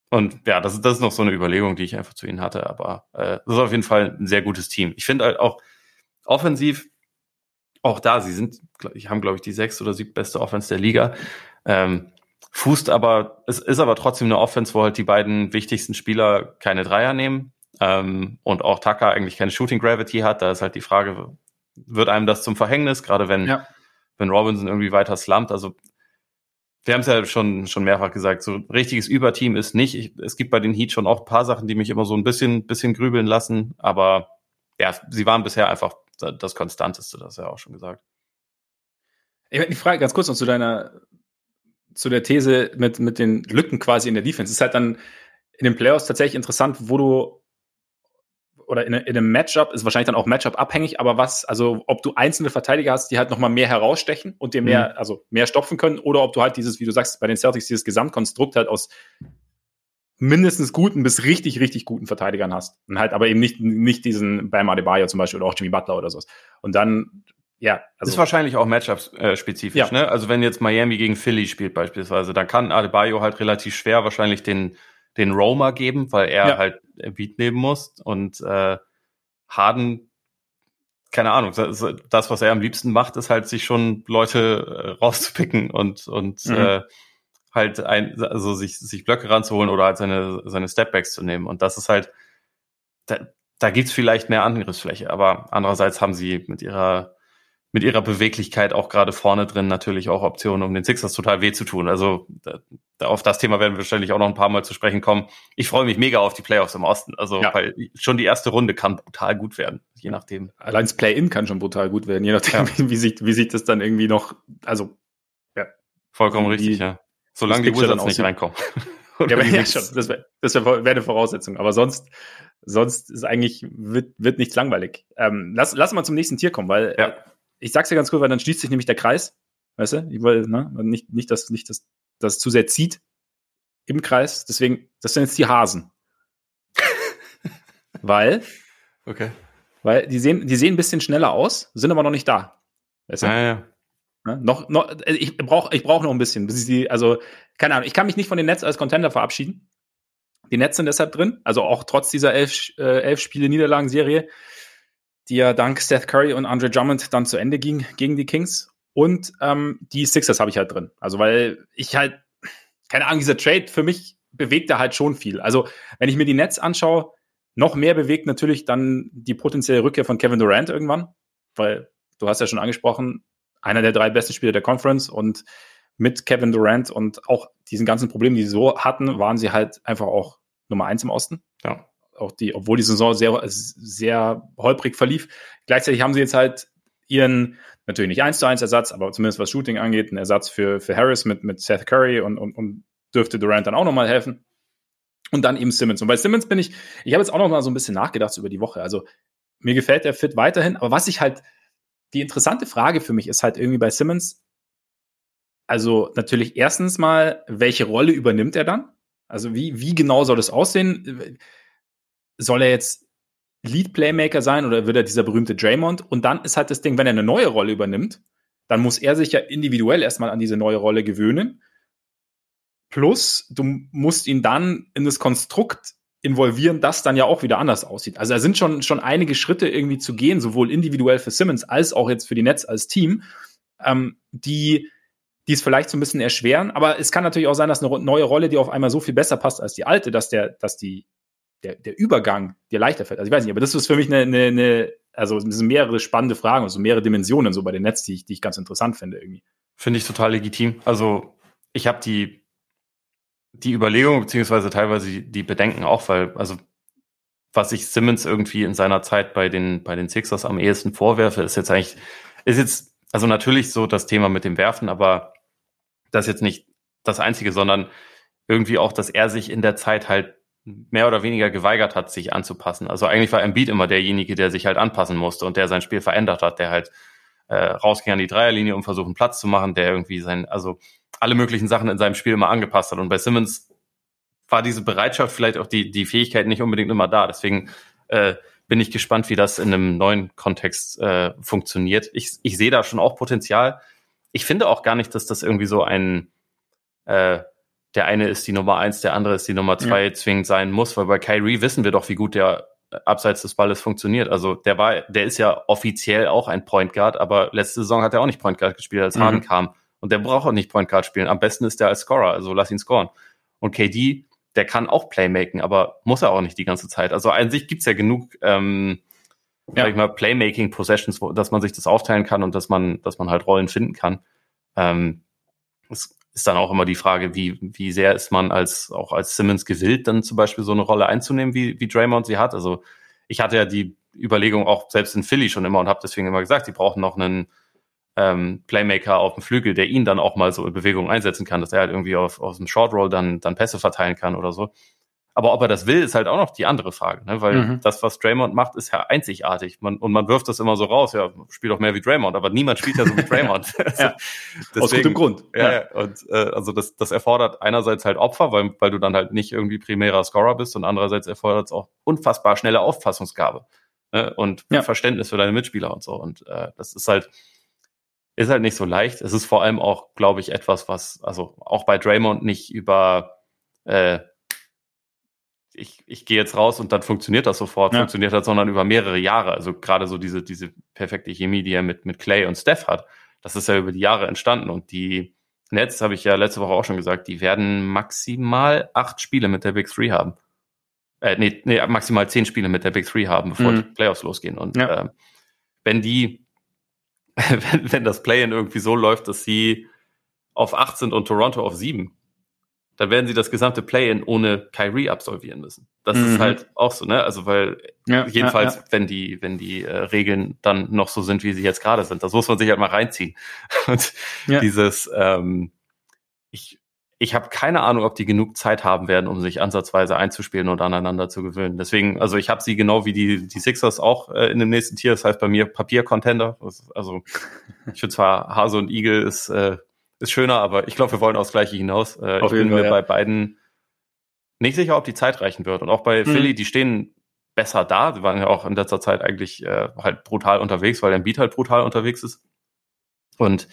und ja, das, das ist noch so eine Überlegung, die ich einfach zu ihnen hatte. Aber äh, das ist auf jeden Fall ein sehr gutes Team. Ich finde halt auch offensiv, auch da, sie sind, ich haben, glaube ich, die sechs oder sieb beste Offense der Liga. Ähm, fußt aber, es ist aber trotzdem eine Offense, wo halt die beiden wichtigsten Spieler keine Dreier nehmen. Ähm, und auch Tucker eigentlich keine Shooting Gravity hat. Da ist halt die Frage, wird einem das zum Verhängnis, gerade wenn, ja. wenn Robinson irgendwie weiter slumpt. Also wir haben es ja schon, schon mehrfach gesagt, so richtiges Überteam ist nicht. Ich, es gibt bei den Heat schon auch ein paar Sachen, die mich immer so ein bisschen, bisschen grübeln lassen, aber ja, sie waren bisher einfach das Konstanteste, das ja auch schon gesagt. Ich hätte die Frage ganz kurz noch zu deiner, zu der These mit, mit den Lücken quasi in der Defense. Es ist halt dann in den Playoffs tatsächlich interessant, wo du oder in, in einem Matchup ist wahrscheinlich dann auch Matchup abhängig, aber was, also ob du einzelne Verteidiger hast, die halt nochmal mehr herausstechen und dir mehr, mhm. also mehr stopfen können, oder ob du halt dieses, wie du sagst, bei den Celtics dieses Gesamtkonstrukt halt aus mindestens guten bis richtig, richtig guten Verteidigern hast. Und halt aber eben nicht, nicht diesen Bam Adebayo zum Beispiel oder auch Jimmy Butler oder sowas. Und dann, ja. Also, ist wahrscheinlich auch Matchup-spezifisch, ja. ne? Also wenn jetzt Miami gegen Philly spielt beispielsweise, dann kann Adebayo halt relativ schwer wahrscheinlich den den Roma geben, weil er ja. halt Beat nehmen muss und äh, Harden keine Ahnung, das, was er am liebsten macht, ist halt sich schon Leute äh, rauszupicken und, und mhm. äh, halt ein, also sich, sich Blöcke ranzuholen oder halt seine, seine Stepbacks zu nehmen. Und das ist halt, da, da gibt's vielleicht mehr Angriffsfläche, aber andererseits haben sie mit ihrer mit ihrer Beweglichkeit auch gerade vorne drin natürlich auch Optionen, um den Sixers total weh zu tun. Also da, auf das Thema werden wir wahrscheinlich auch noch ein paar Mal zu sprechen kommen. Ich freue mich mega auf die Playoffs im Osten. Also ja. weil schon die erste Runde kann brutal gut werden, je nachdem. Allein das Play-In kann schon brutal gut werden, je nachdem, ja. wie, sich, wie sich das dann irgendwie noch, also ja. Vollkommen richtig, ja. Solange die Wizards nicht reinkommen. ja, aber ja, schon. Das wäre das wär, wär eine Voraussetzung. Aber sonst, sonst ist eigentlich, wird, wird nichts langweilig. Ähm, lass, lass mal zum nächsten Tier kommen, weil ja ich sag's dir ganz kurz, weil dann schließt sich nämlich der Kreis. Weißt du? Ich will, ne? Nicht, nicht, dass, nicht, dass, dass es zu sehr zieht im Kreis. Deswegen, das sind jetzt die Hasen. weil. Okay. Weil die sehen, die sehen ein bisschen schneller aus, sind aber noch nicht da. Weißt du? Ja, ja. Ne? Noch, noch, äh, ich brauche ich brauch noch ein bisschen, bis ich die, also, keine Ahnung, ich kann mich nicht von den Netz als Contender verabschieden. Die Nets sind deshalb drin, also auch trotz dieser elf, äh, elf Spiele Niederlagenserie die ja dank Seth Curry und Andre Drummond dann zu Ende ging gegen die Kings. Und ähm, die Sixers habe ich halt drin. Also, weil ich halt, keine Ahnung, dieser Trade für mich bewegt da halt schon viel. Also, wenn ich mir die Nets anschaue, noch mehr bewegt natürlich dann die potenzielle Rückkehr von Kevin Durant irgendwann, weil du hast ja schon angesprochen, einer der drei besten Spieler der Conference und mit Kevin Durant und auch diesen ganzen Problemen, die sie so hatten, waren sie halt einfach auch Nummer eins im Osten. Ja auch die, obwohl die Saison sehr, sehr holprig verlief. Gleichzeitig haben sie jetzt halt ihren, natürlich nicht eins zu eins Ersatz, aber zumindest was Shooting angeht, einen Ersatz für, für Harris mit, mit Seth Curry und, und, und dürfte Durant dann auch nochmal helfen. Und dann eben Simmons. Und bei Simmons bin ich, ich habe jetzt auch noch mal so ein bisschen nachgedacht über die Woche. Also mir gefällt der Fit weiterhin, aber was ich halt, die interessante Frage für mich ist halt irgendwie bei Simmons, also natürlich erstens mal, welche Rolle übernimmt er dann? Also wie, wie genau soll das aussehen? Soll er jetzt Lead Playmaker sein oder wird er dieser berühmte Draymond? Und dann ist halt das Ding, wenn er eine neue Rolle übernimmt, dann muss er sich ja individuell erstmal an diese neue Rolle gewöhnen. Plus, du musst ihn dann in das Konstrukt involvieren, das dann ja auch wieder anders aussieht. Also da sind schon, schon einige Schritte irgendwie zu gehen, sowohl individuell für Simmons als auch jetzt für die Netz als Team, ähm, die, die es vielleicht so ein bisschen erschweren. Aber es kann natürlich auch sein, dass eine neue Rolle, die auf einmal so viel besser passt als die alte, dass der, dass die der, der Übergang dir leichter fällt. Also ich weiß nicht, aber das ist für mich eine, eine, eine also es sind mehrere spannende Fragen, also mehrere Dimensionen so bei den Netz, die ich, die ich ganz interessant finde irgendwie. Finde ich total legitim. Also ich habe die, die Überlegung, beziehungsweise teilweise die, Bedenken auch, weil, also was ich Simmons irgendwie in seiner Zeit bei den, bei den Sixers am ehesten vorwerfe, ist jetzt eigentlich, ist jetzt, also natürlich so das Thema mit dem Werfen, aber das ist jetzt nicht das Einzige, sondern irgendwie auch, dass er sich in der Zeit halt mehr oder weniger geweigert hat, sich anzupassen. Also eigentlich war Embiid immer derjenige, der sich halt anpassen musste und der sein Spiel verändert hat, der halt äh, rausging an die Dreierlinie, um versuchen Platz zu machen, der irgendwie sein, also alle möglichen Sachen in seinem Spiel immer angepasst hat. Und bei Simmons war diese Bereitschaft, vielleicht auch die, die Fähigkeit nicht unbedingt immer da. Deswegen äh, bin ich gespannt, wie das in einem neuen Kontext äh, funktioniert. Ich, ich sehe da schon auch Potenzial. Ich finde auch gar nicht, dass das irgendwie so ein äh, der eine ist die Nummer eins, der andere ist die Nummer zwei ja. zwingend sein muss, weil bei Kyrie wissen wir doch, wie gut der abseits des Balles funktioniert. Also der war, der ist ja offiziell auch ein Point Guard, aber letzte Saison hat er auch nicht Point Guard gespielt, als Harden mhm. kam. Und der braucht auch nicht Point Guard spielen. Am besten ist der als Scorer, also lass ihn scoren. Und KD, der kann auch Playmaken, aber muss er auch nicht die ganze Zeit. Also an sich gibt's ja genug, ähm, ja. sag ich mal, Playmaking Possessions, wo, dass man sich das aufteilen kann und dass man, dass man halt Rollen finden kann. Ähm, es ist dann auch immer die Frage, wie, wie sehr ist man als, auch als Simmons gewillt, dann zum Beispiel so eine Rolle einzunehmen, wie, wie Draymond sie hat. Also ich hatte ja die Überlegung auch selbst in Philly schon immer und habe deswegen immer gesagt, sie brauchen noch einen ähm, Playmaker auf dem Flügel, der ihn dann auch mal so in Bewegung einsetzen kann, dass er halt irgendwie auf, aus dem Short Roll dann, dann Pässe verteilen kann oder so. Aber ob er das will, ist halt auch noch die andere Frage, ne? weil mhm. das, was Draymond macht, ist ja einzigartig. Man, und man wirft das immer so raus, ja, spiel doch mehr wie Draymond, aber niemand spielt ja so wie Draymond. ja. Deswegen, Aus gutem Grund. Ja, ja. und äh, also das, das erfordert einerseits halt Opfer, weil, weil du dann halt nicht irgendwie primärer Scorer bist und andererseits erfordert es auch unfassbar schnelle Auffassungsgabe ne? und ja. Verständnis für deine Mitspieler und so. Und äh, das ist halt, ist halt nicht so leicht. Es ist vor allem auch, glaube ich, etwas, was, also auch bei Draymond nicht über äh, ich, ich gehe jetzt raus und dann funktioniert das sofort, ja. funktioniert das, sondern über mehrere Jahre. Also gerade so diese, diese perfekte Chemie, die er mit, mit Clay und Steph hat, das ist ja über die Jahre entstanden. Und die Nets, habe ich ja letzte Woche auch schon gesagt, die werden maximal acht Spiele mit der Big Three haben. Äh, nee, nee, maximal zehn Spiele mit der Big Three haben, bevor mhm. die Playoffs losgehen. Und ja. äh, wenn die, wenn, wenn das Play-In irgendwie so läuft, dass sie auf acht sind und Toronto auf sieben, dann werden sie das gesamte Play-in ohne Kyrie absolvieren müssen. Das mhm. ist halt auch so, ne? Also weil ja, jedenfalls, ja, ja. wenn die, wenn die äh, Regeln dann noch so sind, wie sie jetzt gerade sind, das muss man sich halt mal reinziehen. Und dieses, ähm, ich, ich habe keine Ahnung, ob die genug Zeit haben werden, um sich ansatzweise einzuspielen und aneinander zu gewöhnen. Deswegen, also ich habe sie genau wie die, die Sixers auch äh, in dem nächsten Tier. Das heißt bei mir Papier-Contender. Also ich finde zwar Hase und Igel ist äh, ist schöner, aber ich glaube, wir wollen aufs Gleiche hinaus. Äh, ich bin Fall, mir ja. bei beiden nicht sicher, ob die Zeit reichen wird. Und auch bei mhm. Philly, die stehen besser da. Die waren ja auch in letzter Zeit eigentlich äh, halt brutal unterwegs, weil der Beat halt brutal unterwegs ist. Und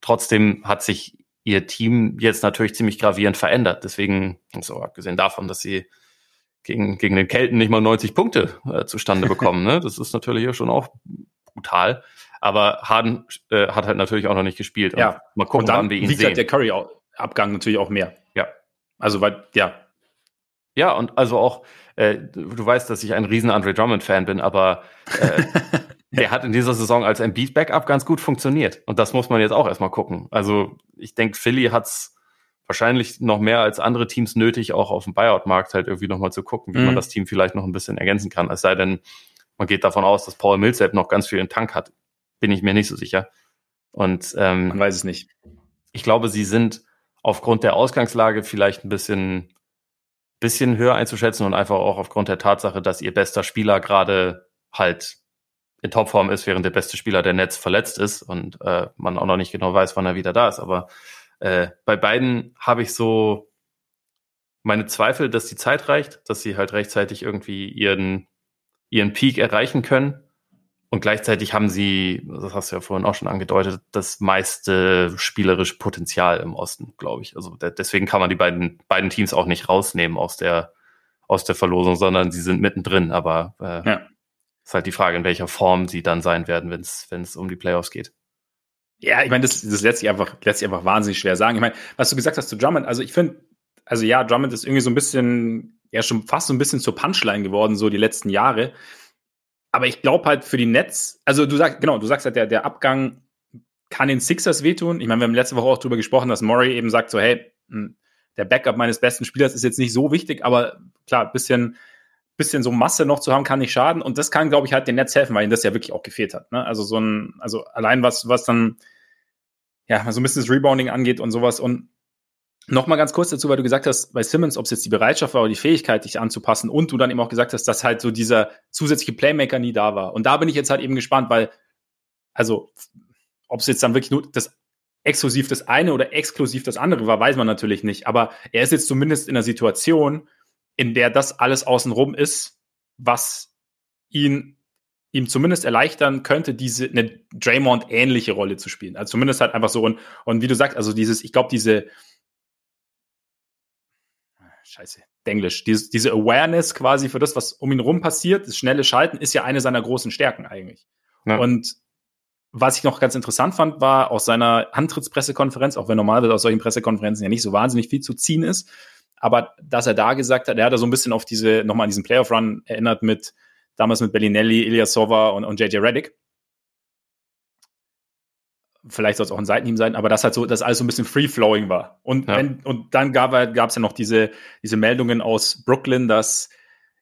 trotzdem hat sich ihr Team jetzt natürlich ziemlich gravierend verändert. Deswegen, so abgesehen davon, dass sie gegen, gegen den Kelten nicht mal 90 Punkte äh, zustande bekommen. ne? Das ist natürlich hier schon auch brutal. Aber Harden äh, hat halt natürlich auch noch nicht gespielt. Ja. mal gucken, wann wir ihn wiegt sehen. Halt der Curry-Abgang natürlich auch mehr. Ja. Also, weil, ja. Ja, und also auch, äh, du weißt, dass ich ein riesen Andre Drummond-Fan bin, aber äh, der hat in dieser Saison als ein Beat-Backup ganz gut funktioniert. Und das muss man jetzt auch erstmal gucken. Also, ich denke, Philly hat's wahrscheinlich noch mehr als andere Teams nötig, auch auf dem Buyout-Markt halt irgendwie nochmal zu gucken, wie mhm. man das Team vielleicht noch ein bisschen ergänzen kann. Es sei denn, man geht davon aus, dass Paul Millsap noch ganz viel im Tank hat bin ich mir nicht so sicher. Und ähm, man weiß es nicht. Ich glaube, sie sind aufgrund der Ausgangslage vielleicht ein bisschen, bisschen höher einzuschätzen und einfach auch aufgrund der Tatsache, dass ihr bester Spieler gerade halt in Topform ist, während der beste Spieler der Netz verletzt ist und äh, man auch noch nicht genau weiß, wann er wieder da ist. Aber äh, bei beiden habe ich so meine Zweifel, dass die Zeit reicht, dass sie halt rechtzeitig irgendwie ihren, ihren Peak erreichen können. Und gleichzeitig haben sie, das hast du ja vorhin auch schon angedeutet, das meiste spielerische Potenzial im Osten, glaube ich. Also deswegen kann man die beiden, beiden Teams auch nicht rausnehmen aus der, aus der Verlosung, sondern sie sind mittendrin. Aber äh, ja. ist halt die Frage, in welcher Form sie dann sein werden, wenn es um die Playoffs geht. Ja, ich meine, das, das lässt sich einfach, lässt sich einfach wahnsinnig schwer sagen. Ich meine, was du gesagt hast zu Drummond, also ich finde, also ja, Drummond ist irgendwie so ein bisschen, ja, schon fast so ein bisschen zur Punchline geworden, so die letzten Jahre. Aber ich glaube halt für die Nets, also du sagst, genau, du sagst halt, der, der Abgang kann den Sixers wehtun. Ich meine, wir haben letzte Woche auch darüber gesprochen, dass Murray eben sagt so, hey, hm, der Backup meines besten Spielers ist jetzt nicht so wichtig, aber klar, bisschen, bisschen so Masse noch zu haben, kann nicht schaden. Und das kann, glaube ich, halt den Netz helfen, weil ihnen das ja wirklich auch gefehlt hat. Ne? Also so ein, also allein was, was dann, ja, so ein bisschen das Rebounding angeht und sowas. Und Nochmal ganz kurz dazu, weil du gesagt hast, bei Simmons, ob es jetzt die Bereitschaft war oder die Fähigkeit, dich anzupassen und du dann eben auch gesagt hast, dass halt so dieser zusätzliche Playmaker nie da war. Und da bin ich jetzt halt eben gespannt, weil, also, ob es jetzt dann wirklich nur das exklusiv das eine oder exklusiv das andere war, weiß man natürlich nicht. Aber er ist jetzt zumindest in einer Situation, in der das alles außenrum ist, was ihn ihm zumindest erleichtern könnte, diese eine Draymond-ähnliche Rolle zu spielen. Also zumindest halt einfach so und, und wie du sagst, also dieses, ich glaube, diese Scheiße, Englisch, diese, diese Awareness quasi für das, was um ihn rum passiert, das schnelle Schalten, ist ja eine seiner großen Stärken eigentlich. Ja. Und was ich noch ganz interessant fand, war aus seiner Antrittspressekonferenz, auch wenn normalerweise aus solchen Pressekonferenzen ja nicht so wahnsinnig viel zu ziehen ist, aber dass er da gesagt hat, er hat da so ein bisschen auf diese, nochmal an diesen Playoff-Run erinnert mit, damals mit Bellinelli, Ilyasova und, und JJ Reddick. Vielleicht soll es auch ein Seitenteam sein, aber das halt so, dass alles so ein bisschen free-flowing war. Und, ja. wenn, und dann gab es ja noch diese, diese Meldungen aus Brooklyn, dass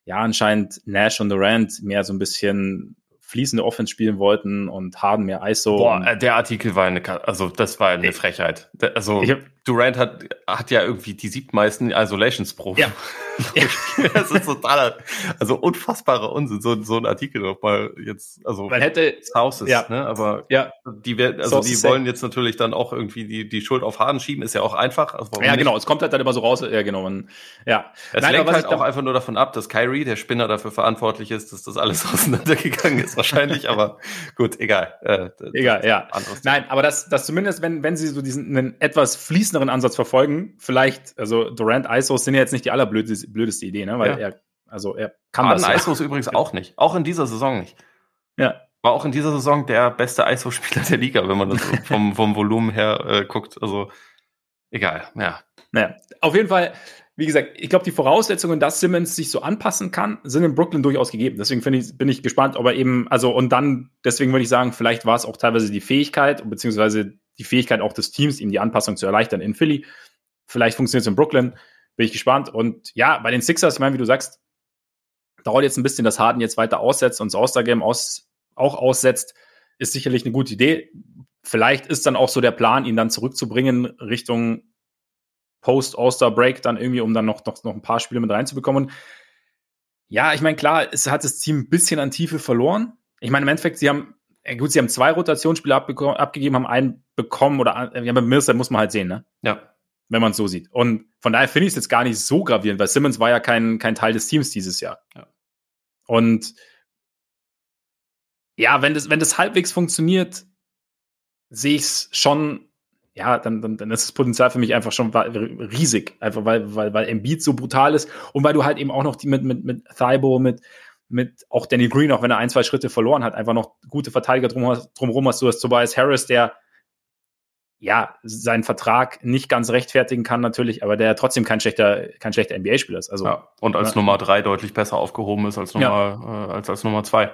ja anscheinend Nash und Durant mehr so ein bisschen fließende Offense spielen wollten und Harden mehr ISO. Boah, äh, der Artikel war eine, also das war eine Frechheit. Also hab, Durant hat, hat ja irgendwie die siebtmeisten Isolations pro. Ja. das ist totaler, also unfassbarer Unsinn, so, so ein Artikel nochmal jetzt, also man hätte Houses, ja, ne, aber ja, die werden, also so die wollen jetzt natürlich dann auch irgendwie die, die Schuld auf Harden schieben, ist ja auch einfach. Also ja, genau, es kommt halt dann immer so raus, ja, genau, und, ja. Es Nein, lenkt halt auch einfach nur davon ab, dass Kyrie, der Spinner, dafür verantwortlich ist, dass das alles auseinandergegangen ist, wahrscheinlich, aber gut, egal. Äh, egal, ja. Nein, aber das, das zumindest, wenn, wenn sie so diesen, einen etwas fließenderen Ansatz verfolgen, vielleicht, also Durant ISOs sind ja jetzt nicht die allerblödeste blödeste Idee, ne? Weil ja. er, also er kann Harden das. ISOs übrigens auch nicht. Auch in dieser Saison nicht. Ja. War auch in dieser Saison der beste ISO-Spieler der Liga, wenn man das vom, vom Volumen her äh, guckt. Also egal, ja. Naja, auf jeden Fall, wie gesagt, ich glaube, die Voraussetzungen, dass Simmons sich so anpassen kann, sind in Brooklyn durchaus gegeben. Deswegen ich, bin ich gespannt, ob er eben, also und dann, deswegen würde ich sagen, vielleicht war es auch teilweise die Fähigkeit, beziehungsweise die Fähigkeit auch des Teams, ihm die Anpassung zu erleichtern in Philly. Vielleicht funktioniert es in Brooklyn. Bin ich gespannt. Und ja, bei den Sixers, ich meine, wie du sagst, dauert jetzt ein bisschen, dass Harden jetzt weiter aussetzt und das All-Star-Game aus, auch aussetzt, ist sicherlich eine gute Idee. Vielleicht ist dann auch so der Plan, ihn dann zurückzubringen Richtung Post-All-Star-Break dann irgendwie, um dann noch, noch, noch ein paar Spiele mit reinzubekommen. Ja, ich meine, klar, es hat das Team ein bisschen an Tiefe verloren. Ich meine, im Endeffekt, sie haben, gut, sie haben zwei Rotationsspiele abgegeben, haben einen bekommen oder, ja, bei Millsap muss man halt sehen, ne? Ja wenn man es so sieht. Und von daher finde ich es jetzt gar nicht so gravierend, weil Simmons war ja kein, kein Teil des Teams dieses Jahr. Ja. Und ja, wenn das, wenn das halbwegs funktioniert, sehe ich es schon, ja, dann, dann, dann ist das Potenzial für mich einfach schon riesig. Einfach weil, weil, weil Embiid so brutal ist und weil du halt eben auch noch die mit, mit, mit Thibault, mit, mit auch Danny Green, auch wenn er ein, zwei Schritte verloren hat, einfach noch gute Verteidiger drum, drumherum hast. Du hast Tobias Harris, der ja, seinen Vertrag nicht ganz rechtfertigen kann natürlich, aber der trotzdem kein schlechter, kein schlechter NBA-Spieler ist. Also, ja, und als ja. Nummer drei deutlich besser aufgehoben ist als Nummer, ja. äh, als, als Nummer zwei.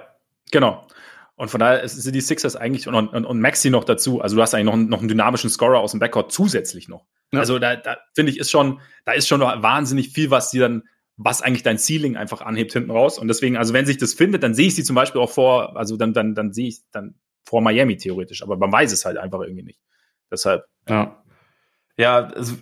Genau. Und von daher sind die Sixers eigentlich und, und, und Maxi noch dazu. Also du hast eigentlich noch, noch einen dynamischen Scorer aus dem Backcourt zusätzlich noch. Ja. Also da, da finde ich, ist schon, da ist schon wahnsinnig viel, was dir dann, was eigentlich dein Ceiling einfach anhebt hinten raus. Und deswegen, also wenn sich das findet, dann sehe ich sie zum Beispiel auch vor, also dann, dann, dann sehe ich dann vor Miami theoretisch. Aber man weiß es halt einfach irgendwie nicht. Deshalb. Ja. Ja, es,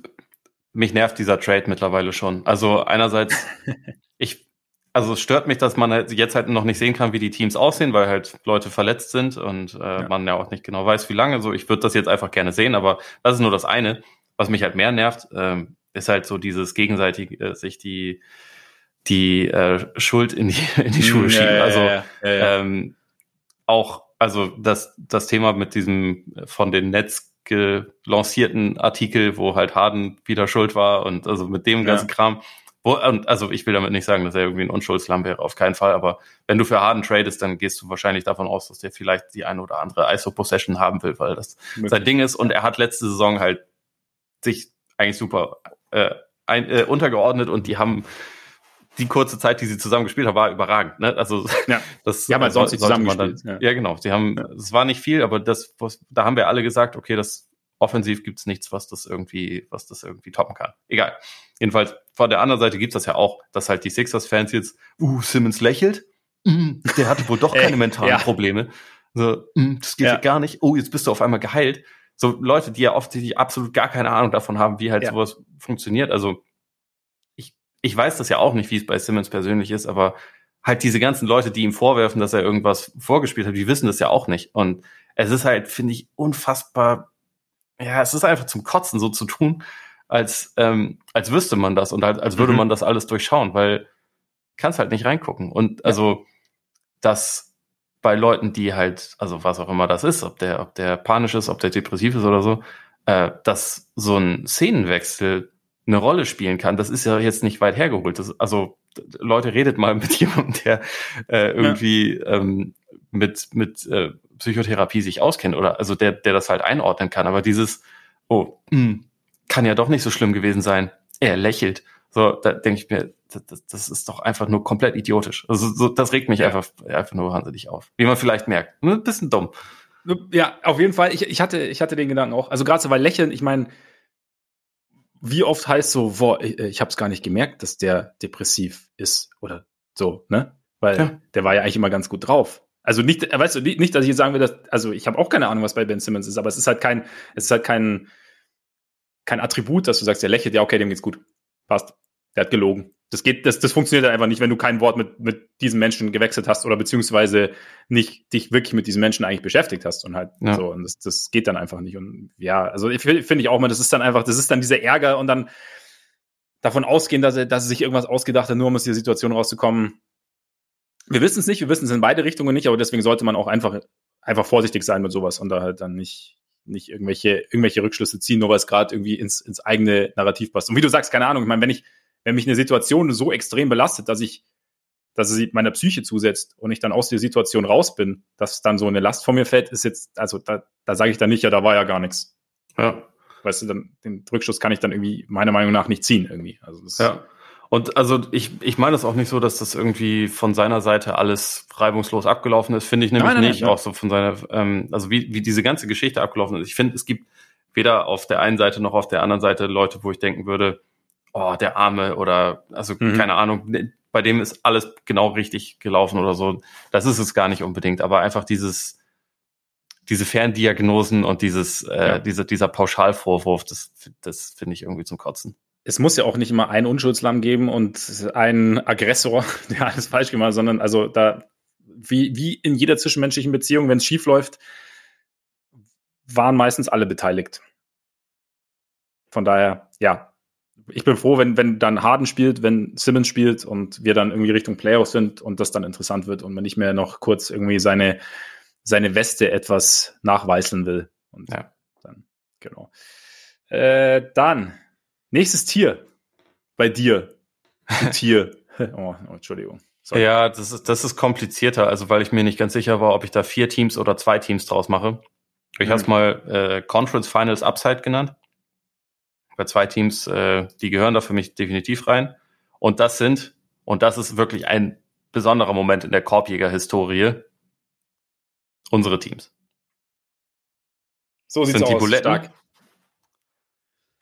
mich nervt dieser Trade mittlerweile schon. Also einerseits, ich, also es stört mich, dass man halt jetzt halt noch nicht sehen kann, wie die Teams aussehen, weil halt Leute verletzt sind und äh, ja. man ja auch nicht genau weiß, wie lange. So, ich würde das jetzt einfach gerne sehen, aber das ist nur das eine. Was mich halt mehr nervt, ähm, ist halt so dieses gegenseitige, äh, sich die die äh, Schuld in die in die Schuhe schieben. Ja, also ja, ähm, auch also das das Thema mit diesem von den Netz gelancierten Artikel, wo halt Harden wieder schuld war und also mit dem ganzen ja. Kram. Wo, und also ich will damit nicht sagen, dass er irgendwie ein Unschuldslamm wäre, auf keinen Fall, aber wenn du für Harden tradest, dann gehst du wahrscheinlich davon aus, dass der vielleicht die eine oder andere ISO-Possession haben will, weil das Möglich. sein Ding ist und er hat letzte Saison halt sich eigentlich super äh, ein, äh, untergeordnet und die haben die kurze Zeit, die sie zusammen gespielt haben, war überragend. Ne? Also ja. das ja, man sonst nicht zusammen dann, ja. ja. genau. Sie haben, es war nicht viel, aber das, was, da haben wir alle gesagt, okay, das offensiv gibt's nichts, was das irgendwie, was das irgendwie toppen kann. Egal. Jedenfalls von der anderen Seite gibt's das ja auch, dass halt die Sixers-Fans jetzt, uh, Simmons lächelt, mm, der hatte wohl doch keine mentalen ja. Probleme. So, mm, das geht ja. gar nicht. Oh, jetzt bist du auf einmal geheilt. so Leute, die ja oft die absolut gar keine Ahnung davon haben, wie halt sowas funktioniert. Also ich weiß das ja auch nicht, wie es bei Simmons persönlich ist, aber halt diese ganzen Leute, die ihm vorwerfen, dass er irgendwas vorgespielt hat, die wissen das ja auch nicht. Und es ist halt, finde ich, unfassbar, ja, es ist einfach zum Kotzen so zu tun, als, ähm, als wüsste man das und halt, als würde mhm. man das alles durchschauen, weil kannst halt nicht reingucken. Und also, dass bei Leuten, die halt, also was auch immer das ist, ob der, ob der panisch ist, ob der depressiv ist oder so, äh, dass so ein Szenenwechsel eine Rolle spielen kann, das ist ja jetzt nicht weit hergeholt. Das, also Leute, redet mal mit jemandem, der äh, irgendwie ja. ähm, mit, mit äh, Psychotherapie sich auskennt oder also der, der das halt einordnen kann. Aber dieses, oh, mh, hm, kann ja doch nicht so schlimm gewesen sein. Er lächelt. So, da denke ich mir, das, das ist doch einfach nur komplett idiotisch. Also so, das regt mich ja. einfach, einfach nur wahnsinnig auf. Wie man vielleicht merkt. Ein bisschen dumm. Ja, auf jeden Fall. Ich, ich, hatte, ich hatte den Gedanken auch. Also gerade so, weil Lächeln, ich meine, wie oft heißt so, boah, ich, ich habe es gar nicht gemerkt, dass der depressiv ist oder so, ne? Weil ja. der war ja eigentlich immer ganz gut drauf. Also nicht, weißt du, nicht, dass ich jetzt sagen will, dass, also ich habe auch keine Ahnung, was bei Ben Simmons ist, aber es ist halt kein, es ist halt kein, kein Attribut, dass du sagst, der lächelt, ja, okay, dem geht's gut. Passt. Der hat gelogen. Das geht, das, das funktioniert halt einfach nicht, wenn du kein Wort mit, mit diesem Menschen gewechselt hast oder beziehungsweise nicht dich wirklich mit diesem Menschen eigentlich beschäftigt hast und halt ja. so. Und das, das geht dann einfach nicht. Und ja, also finde ich auch mal, das ist dann einfach, das ist dann dieser Ärger und dann davon ausgehen, dass er, dass er sich irgendwas ausgedacht hat, nur um aus der Situation rauszukommen. Wir wissen es nicht, wir wissen es in beide Richtungen nicht, aber deswegen sollte man auch einfach, einfach vorsichtig sein mit sowas und da halt dann nicht, nicht irgendwelche, irgendwelche Rückschlüsse ziehen, nur weil es gerade irgendwie ins, ins eigene Narrativ passt. Und wie du sagst, keine Ahnung, ich meine, wenn ich, wenn mich eine Situation so extrem belastet, dass ich, dass sie meiner Psyche zusetzt und ich dann aus der Situation raus bin, dass dann so eine Last von mir fällt, ist jetzt, also da, da sage ich dann nicht, ja, da war ja gar nichts. Ja. Weißt du, dann, den Rückschluss kann ich dann irgendwie meiner Meinung nach nicht ziehen irgendwie. Also das ja. Und also ich, ich meine es auch nicht so, dass das irgendwie von seiner Seite alles reibungslos abgelaufen ist, finde ich nämlich nein, nein, nicht. Nein, auch so von seiner, ähm, also wie, wie diese ganze Geschichte abgelaufen ist. Ich finde, es gibt weder auf der einen Seite noch auf der anderen Seite Leute, wo ich denken würde, oh, der Arme oder also mhm. keine Ahnung, ne, bei dem ist alles genau richtig gelaufen oder so. Das ist es gar nicht unbedingt, aber einfach dieses, diese Ferndiagnosen und dieses, äh, ja. diese, dieser Pauschalvorwurf, das, das finde ich irgendwie zum Kotzen es muss ja auch nicht immer einen Unschuldslamm geben und einen Aggressor, der alles falsch gemacht hat, sondern also da, wie, wie in jeder zwischenmenschlichen Beziehung, wenn es schief läuft, waren meistens alle beteiligt. Von daher, ja, ich bin froh, wenn, wenn dann Harden spielt, wenn Simmons spielt und wir dann irgendwie Richtung Playoffs sind und das dann interessant wird und man nicht mehr noch kurz irgendwie seine, seine Weste etwas nachweißeln will. Und ja. dann, genau. Äh, dann Nächstes Tier. Bei dir. Tier. Oh, oh, Entschuldigung. Sorry. Ja, das ist, das ist komplizierter, also weil ich mir nicht ganz sicher war, ob ich da vier Teams oder zwei Teams draus mache. Ich mhm. habe es mal äh, Conference Finals Upside genannt. Bei zwei Teams, äh, die gehören da für mich definitiv rein. Und das sind, und das ist wirklich ein besonderer Moment in der Korbjäger-Historie, unsere Teams. So sieht's sind die aus. Buletten, Stark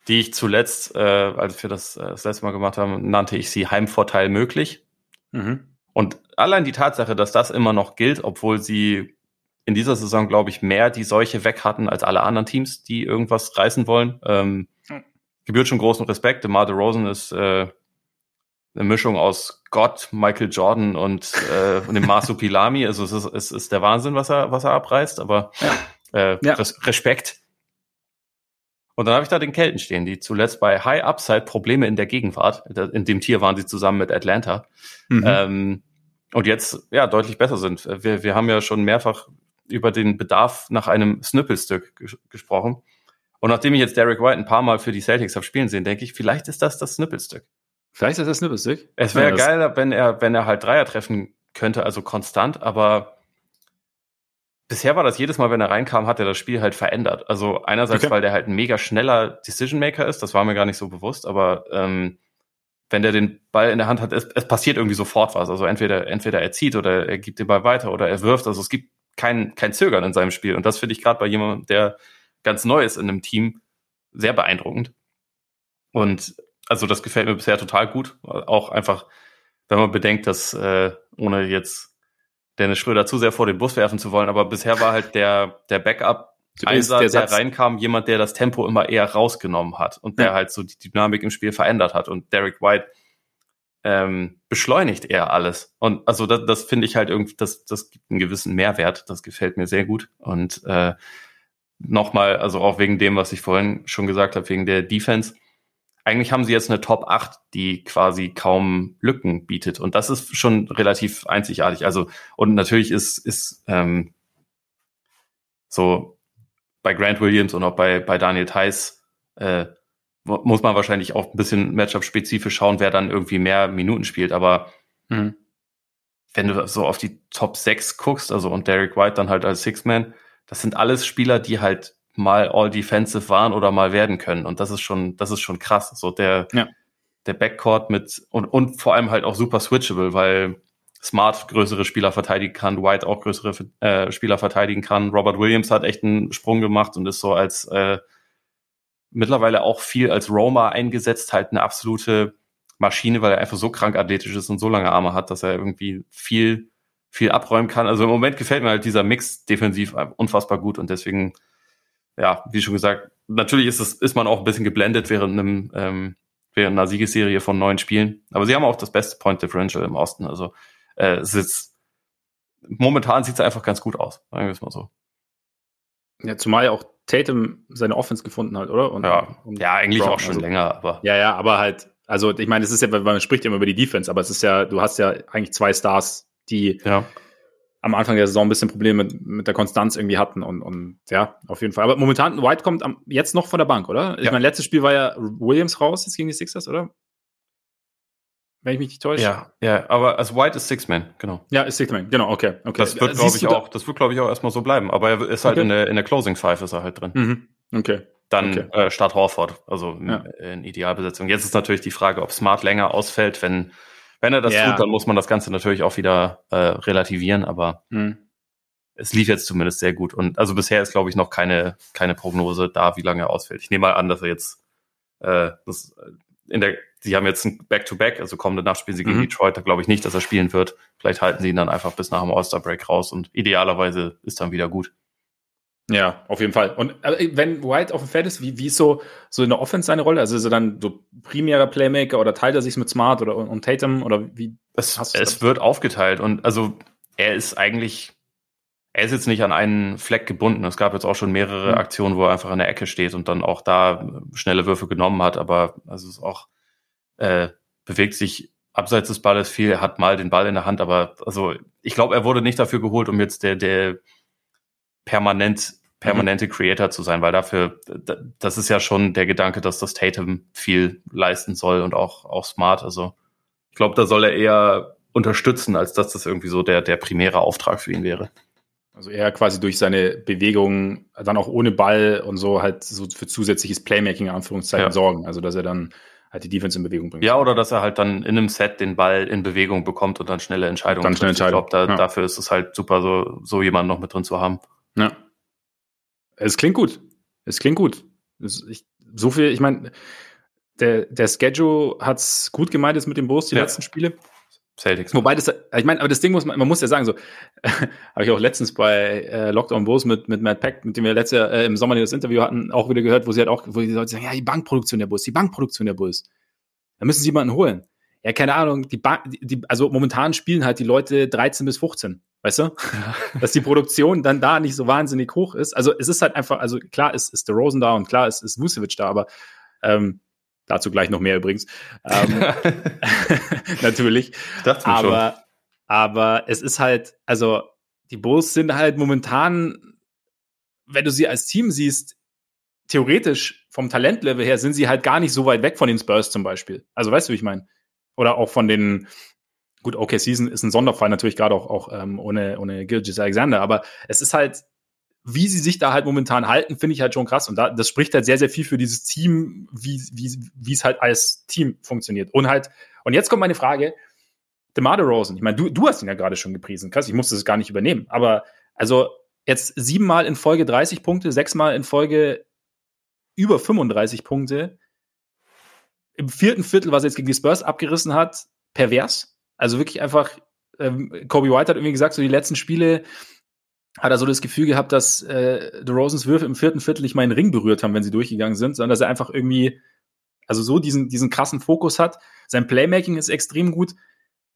die ich zuletzt, äh, als wir das äh, das letzte Mal gemacht haben, nannte ich sie Heimvorteil möglich. Mhm. Und allein die Tatsache, dass das immer noch gilt, obwohl sie in dieser Saison, glaube ich, mehr die Seuche weg hatten als alle anderen Teams, die irgendwas reißen wollen, ähm. Gebührt schon großen Respekt. DeMar DeRozan ist äh, eine Mischung aus Gott, Michael Jordan und, äh, und dem Pilami. Also es ist, es ist der Wahnsinn, was er, was er abreißt, aber ja. Äh, ja. Respekt. Und dann habe ich da den Kelten stehen, die zuletzt bei High Upside Probleme in der Gegenwart, in dem Tier waren sie zusammen mit Atlanta, mhm. ähm, und jetzt ja deutlich besser sind. Wir, wir haben ja schon mehrfach über den Bedarf nach einem Snippelstück ges gesprochen. Und nachdem ich jetzt Derek White ein paar Mal für die Celtics habe spielen sehen, denke ich, vielleicht ist das das Snippelstück. Vielleicht ist das das Snippelstück. Es wäre ja, geil, wenn er, wenn er halt Dreier treffen könnte, also konstant, aber bisher war das jedes Mal, wenn er reinkam, hat er das Spiel halt verändert. Also einerseits, okay. weil der halt ein mega schneller Decision Maker ist, das war mir gar nicht so bewusst, aber ähm, wenn der den Ball in der Hand hat, es, es passiert irgendwie sofort was. Also entweder, entweder er zieht oder er gibt den Ball weiter oder er wirft. Also es gibt kein, kein Zögern in seinem Spiel. Und das finde ich gerade bei jemandem, der ganz neu ist in einem Team, sehr beeindruckend. Und also das gefällt mir bisher total gut. Auch einfach, wenn man bedenkt, dass äh, ohne jetzt Dennis Schröder zu sehr vor den Bus werfen zu wollen, aber bisher war halt der, der Backup Einsatz, der, der reinkam, jemand, der das Tempo immer eher rausgenommen hat und der ja. halt so die Dynamik im Spiel verändert hat. Und Derek White ähm, beschleunigt eher alles. Und also das, das finde ich halt irgendwie, das, das gibt einen gewissen Mehrwert. Das gefällt mir sehr gut. Und äh, nochmal, also auch wegen dem, was ich vorhin schon gesagt habe, wegen der Defense. Eigentlich haben sie jetzt eine Top 8, die quasi kaum Lücken bietet. Und das ist schon relativ einzigartig. Also, und natürlich ist, ist ähm, so bei Grant Williams und auch bei, bei Daniel Theiss äh, muss man wahrscheinlich auch ein bisschen Matchup-spezifisch schauen, wer dann irgendwie mehr Minuten spielt. Aber mhm. wenn du so auf die Top 6 guckst, also und Derek White dann halt als Six-Man, das sind alles Spieler, die halt mal All-Defensive waren oder mal werden können. Und das ist schon, das ist schon krass. So der, ja. der Backcourt mit und, und vor allem halt auch super switchable, weil Smart größere Spieler verteidigen kann, White auch größere äh, Spieler verteidigen kann. Robert Williams hat echt einen Sprung gemacht und ist so als äh, mittlerweile auch viel als Roma eingesetzt, halt eine absolute Maschine, weil er einfach so krank athletisch ist und so lange Arme hat, dass er irgendwie viel, viel abräumen kann. Also im Moment gefällt mir halt dieser Mix defensiv unfassbar gut und deswegen, ja, wie schon gesagt, natürlich ist es, ist man auch ein bisschen geblendet während einem, ähm, während einer Siegesserie von neun Spielen. Aber sie haben auch das beste Point Differential im Osten. Also äh, es ist, momentan sieht es einfach ganz gut aus, sagen wir es mal so. Ja, zumal ja auch Tatum seine Offense gefunden hat, oder? Und, ja, und ja, eigentlich Brown, auch schon also, länger, aber. Ja, ja, aber halt, also ich meine, es ist ja, man spricht ja immer über die Defense, aber es ist ja, du hast ja eigentlich zwei Stars, die ja. am Anfang der Saison ein bisschen Probleme mit, mit der Konstanz irgendwie hatten und, und ja, auf jeden Fall. Aber momentan, White kommt am, jetzt noch von der Bank, oder? Ich ja. meine, letztes Spiel war ja Williams raus jetzt gegen die Sixers, oder? wenn ich mich nicht täusche. Ja, ja, aber also White ist Six-Man, genau. Ja, ist Six-Man, genau, okay, okay. Das wird, glaube ich, auch, das wird, glaube ich, auch erstmal so bleiben. Aber er ist halt okay. in der, in der Closing Five ist er halt drin. Mhm. Okay. Dann okay. äh, Start Horford, also ja. in Idealbesetzung. Jetzt ist natürlich die Frage, ob Smart länger ausfällt. Wenn, wenn er das ja. tut, dann muss man das Ganze natürlich auch wieder äh, relativieren, aber mhm. es lief jetzt zumindest sehr gut. Und also bisher ist, glaube ich, noch keine, keine Prognose da, wie lange er ausfällt. Ich nehme mal an, dass er jetzt äh, das in der sie haben jetzt ein Back-to-Back, also kommende Nacht spielen sie gegen mhm. Detroit, da glaube ich nicht, dass er spielen wird. Vielleicht halten sie ihn dann einfach bis nach dem All-Star-Break raus und idealerweise ist dann wieder gut. Ja, auf jeden Fall. Und äh, wenn White auf dem Feld ist, wie, wie ist so, so in der Offense seine Rolle? Also ist er dann so primärer Playmaker oder teilt er sich mit Smart oder und Tatum oder wie? Es, es wird aufgeteilt und also er ist eigentlich, er ist jetzt nicht an einen Fleck gebunden. Es gab jetzt auch schon mehrere mhm. Aktionen, wo er einfach in der Ecke steht und dann auch da schnelle Würfe genommen hat, aber also es ist auch äh, bewegt sich abseits des Balles viel, er hat mal den Ball in der Hand, aber also ich glaube, er wurde nicht dafür geholt, um jetzt der, der permanent, permanente mhm. Creator zu sein, weil dafür, das ist ja schon der Gedanke, dass das Tatum viel leisten soll und auch, auch smart. Also ich glaube, da soll er eher unterstützen, als dass das irgendwie so der, der primäre Auftrag für ihn wäre. Also eher quasi durch seine Bewegungen, dann auch ohne Ball und so halt so für zusätzliches Playmaking in Anführungszeichen ja. sorgen. Also dass er dann halt die Defense in Bewegung bringt. Ja, oder dass er halt dann in einem Set den Ball in Bewegung bekommt und dann schnelle Entscheidungen dann schnelle Entscheidung. Ich glaube, da, ja. dafür ist es halt super, so, so jemanden noch mit drin zu haben. Ja. Es klingt gut. Es klingt gut. Es, ich, so viel, ich meine, der, der Schedule hat's gut gemeint jetzt mit dem Bulls, die ja. letzten Spiele. Celtics. Wobei das, ich meine, aber das Ding muss man, man muss ja sagen, so, habe ich auch letztens bei äh, Lockdown Bulls mit, mit Matt Peck, mit dem wir letztes Jahr äh, im Sommer das Interview hatten, auch wieder gehört, wo sie halt auch, wo die Leute sagen, ja, die Bankproduktion der Bulls, die Bankproduktion der Bulls. Da müssen sie jemanden holen. Ja, keine Ahnung, die, Bank, die, die also momentan spielen halt die Leute 13 bis 15, weißt du? Dass die Produktion dann da nicht so wahnsinnig hoch ist. Also es ist halt einfach, also klar ist, ist der Rosen da und klar ist, ist Vucevic da, aber ähm, Dazu gleich noch mehr übrigens. Ähm, natürlich. aber, schon. aber es ist halt, also die Bulls sind halt momentan, wenn du sie als Team siehst, theoretisch vom Talentlevel her sind sie halt gar nicht so weit weg von den Spurs zum Beispiel. Also weißt du, wie ich meine? Oder auch von den, gut, okay, Season ist ein Sonderfall natürlich gerade auch, auch ähm, ohne, ohne Gilgis Alexander, aber es ist halt, wie sie sich da halt momentan halten, finde ich halt schon krass. Und da, das spricht halt sehr, sehr viel für dieses Team, wie, wie, wie es halt als Team funktioniert. Und halt, und jetzt kommt meine Frage, DeMar Rosen, ich meine, du, du hast ihn ja gerade schon gepriesen, krass, ich musste es gar nicht übernehmen, aber also jetzt siebenmal in Folge 30 Punkte, sechsmal in Folge über 35 Punkte. Im vierten Viertel, was er jetzt gegen die Spurs abgerissen hat, pervers. Also wirklich einfach, ähm, Kobe White hat irgendwie gesagt, so die letzten Spiele, hat er so das Gefühl gehabt, dass äh, The Rosens Würfe im vierten Viertel nicht mal einen Ring berührt haben, wenn sie durchgegangen sind, sondern dass er einfach irgendwie, also so diesen, diesen krassen Fokus hat. Sein Playmaking ist extrem gut.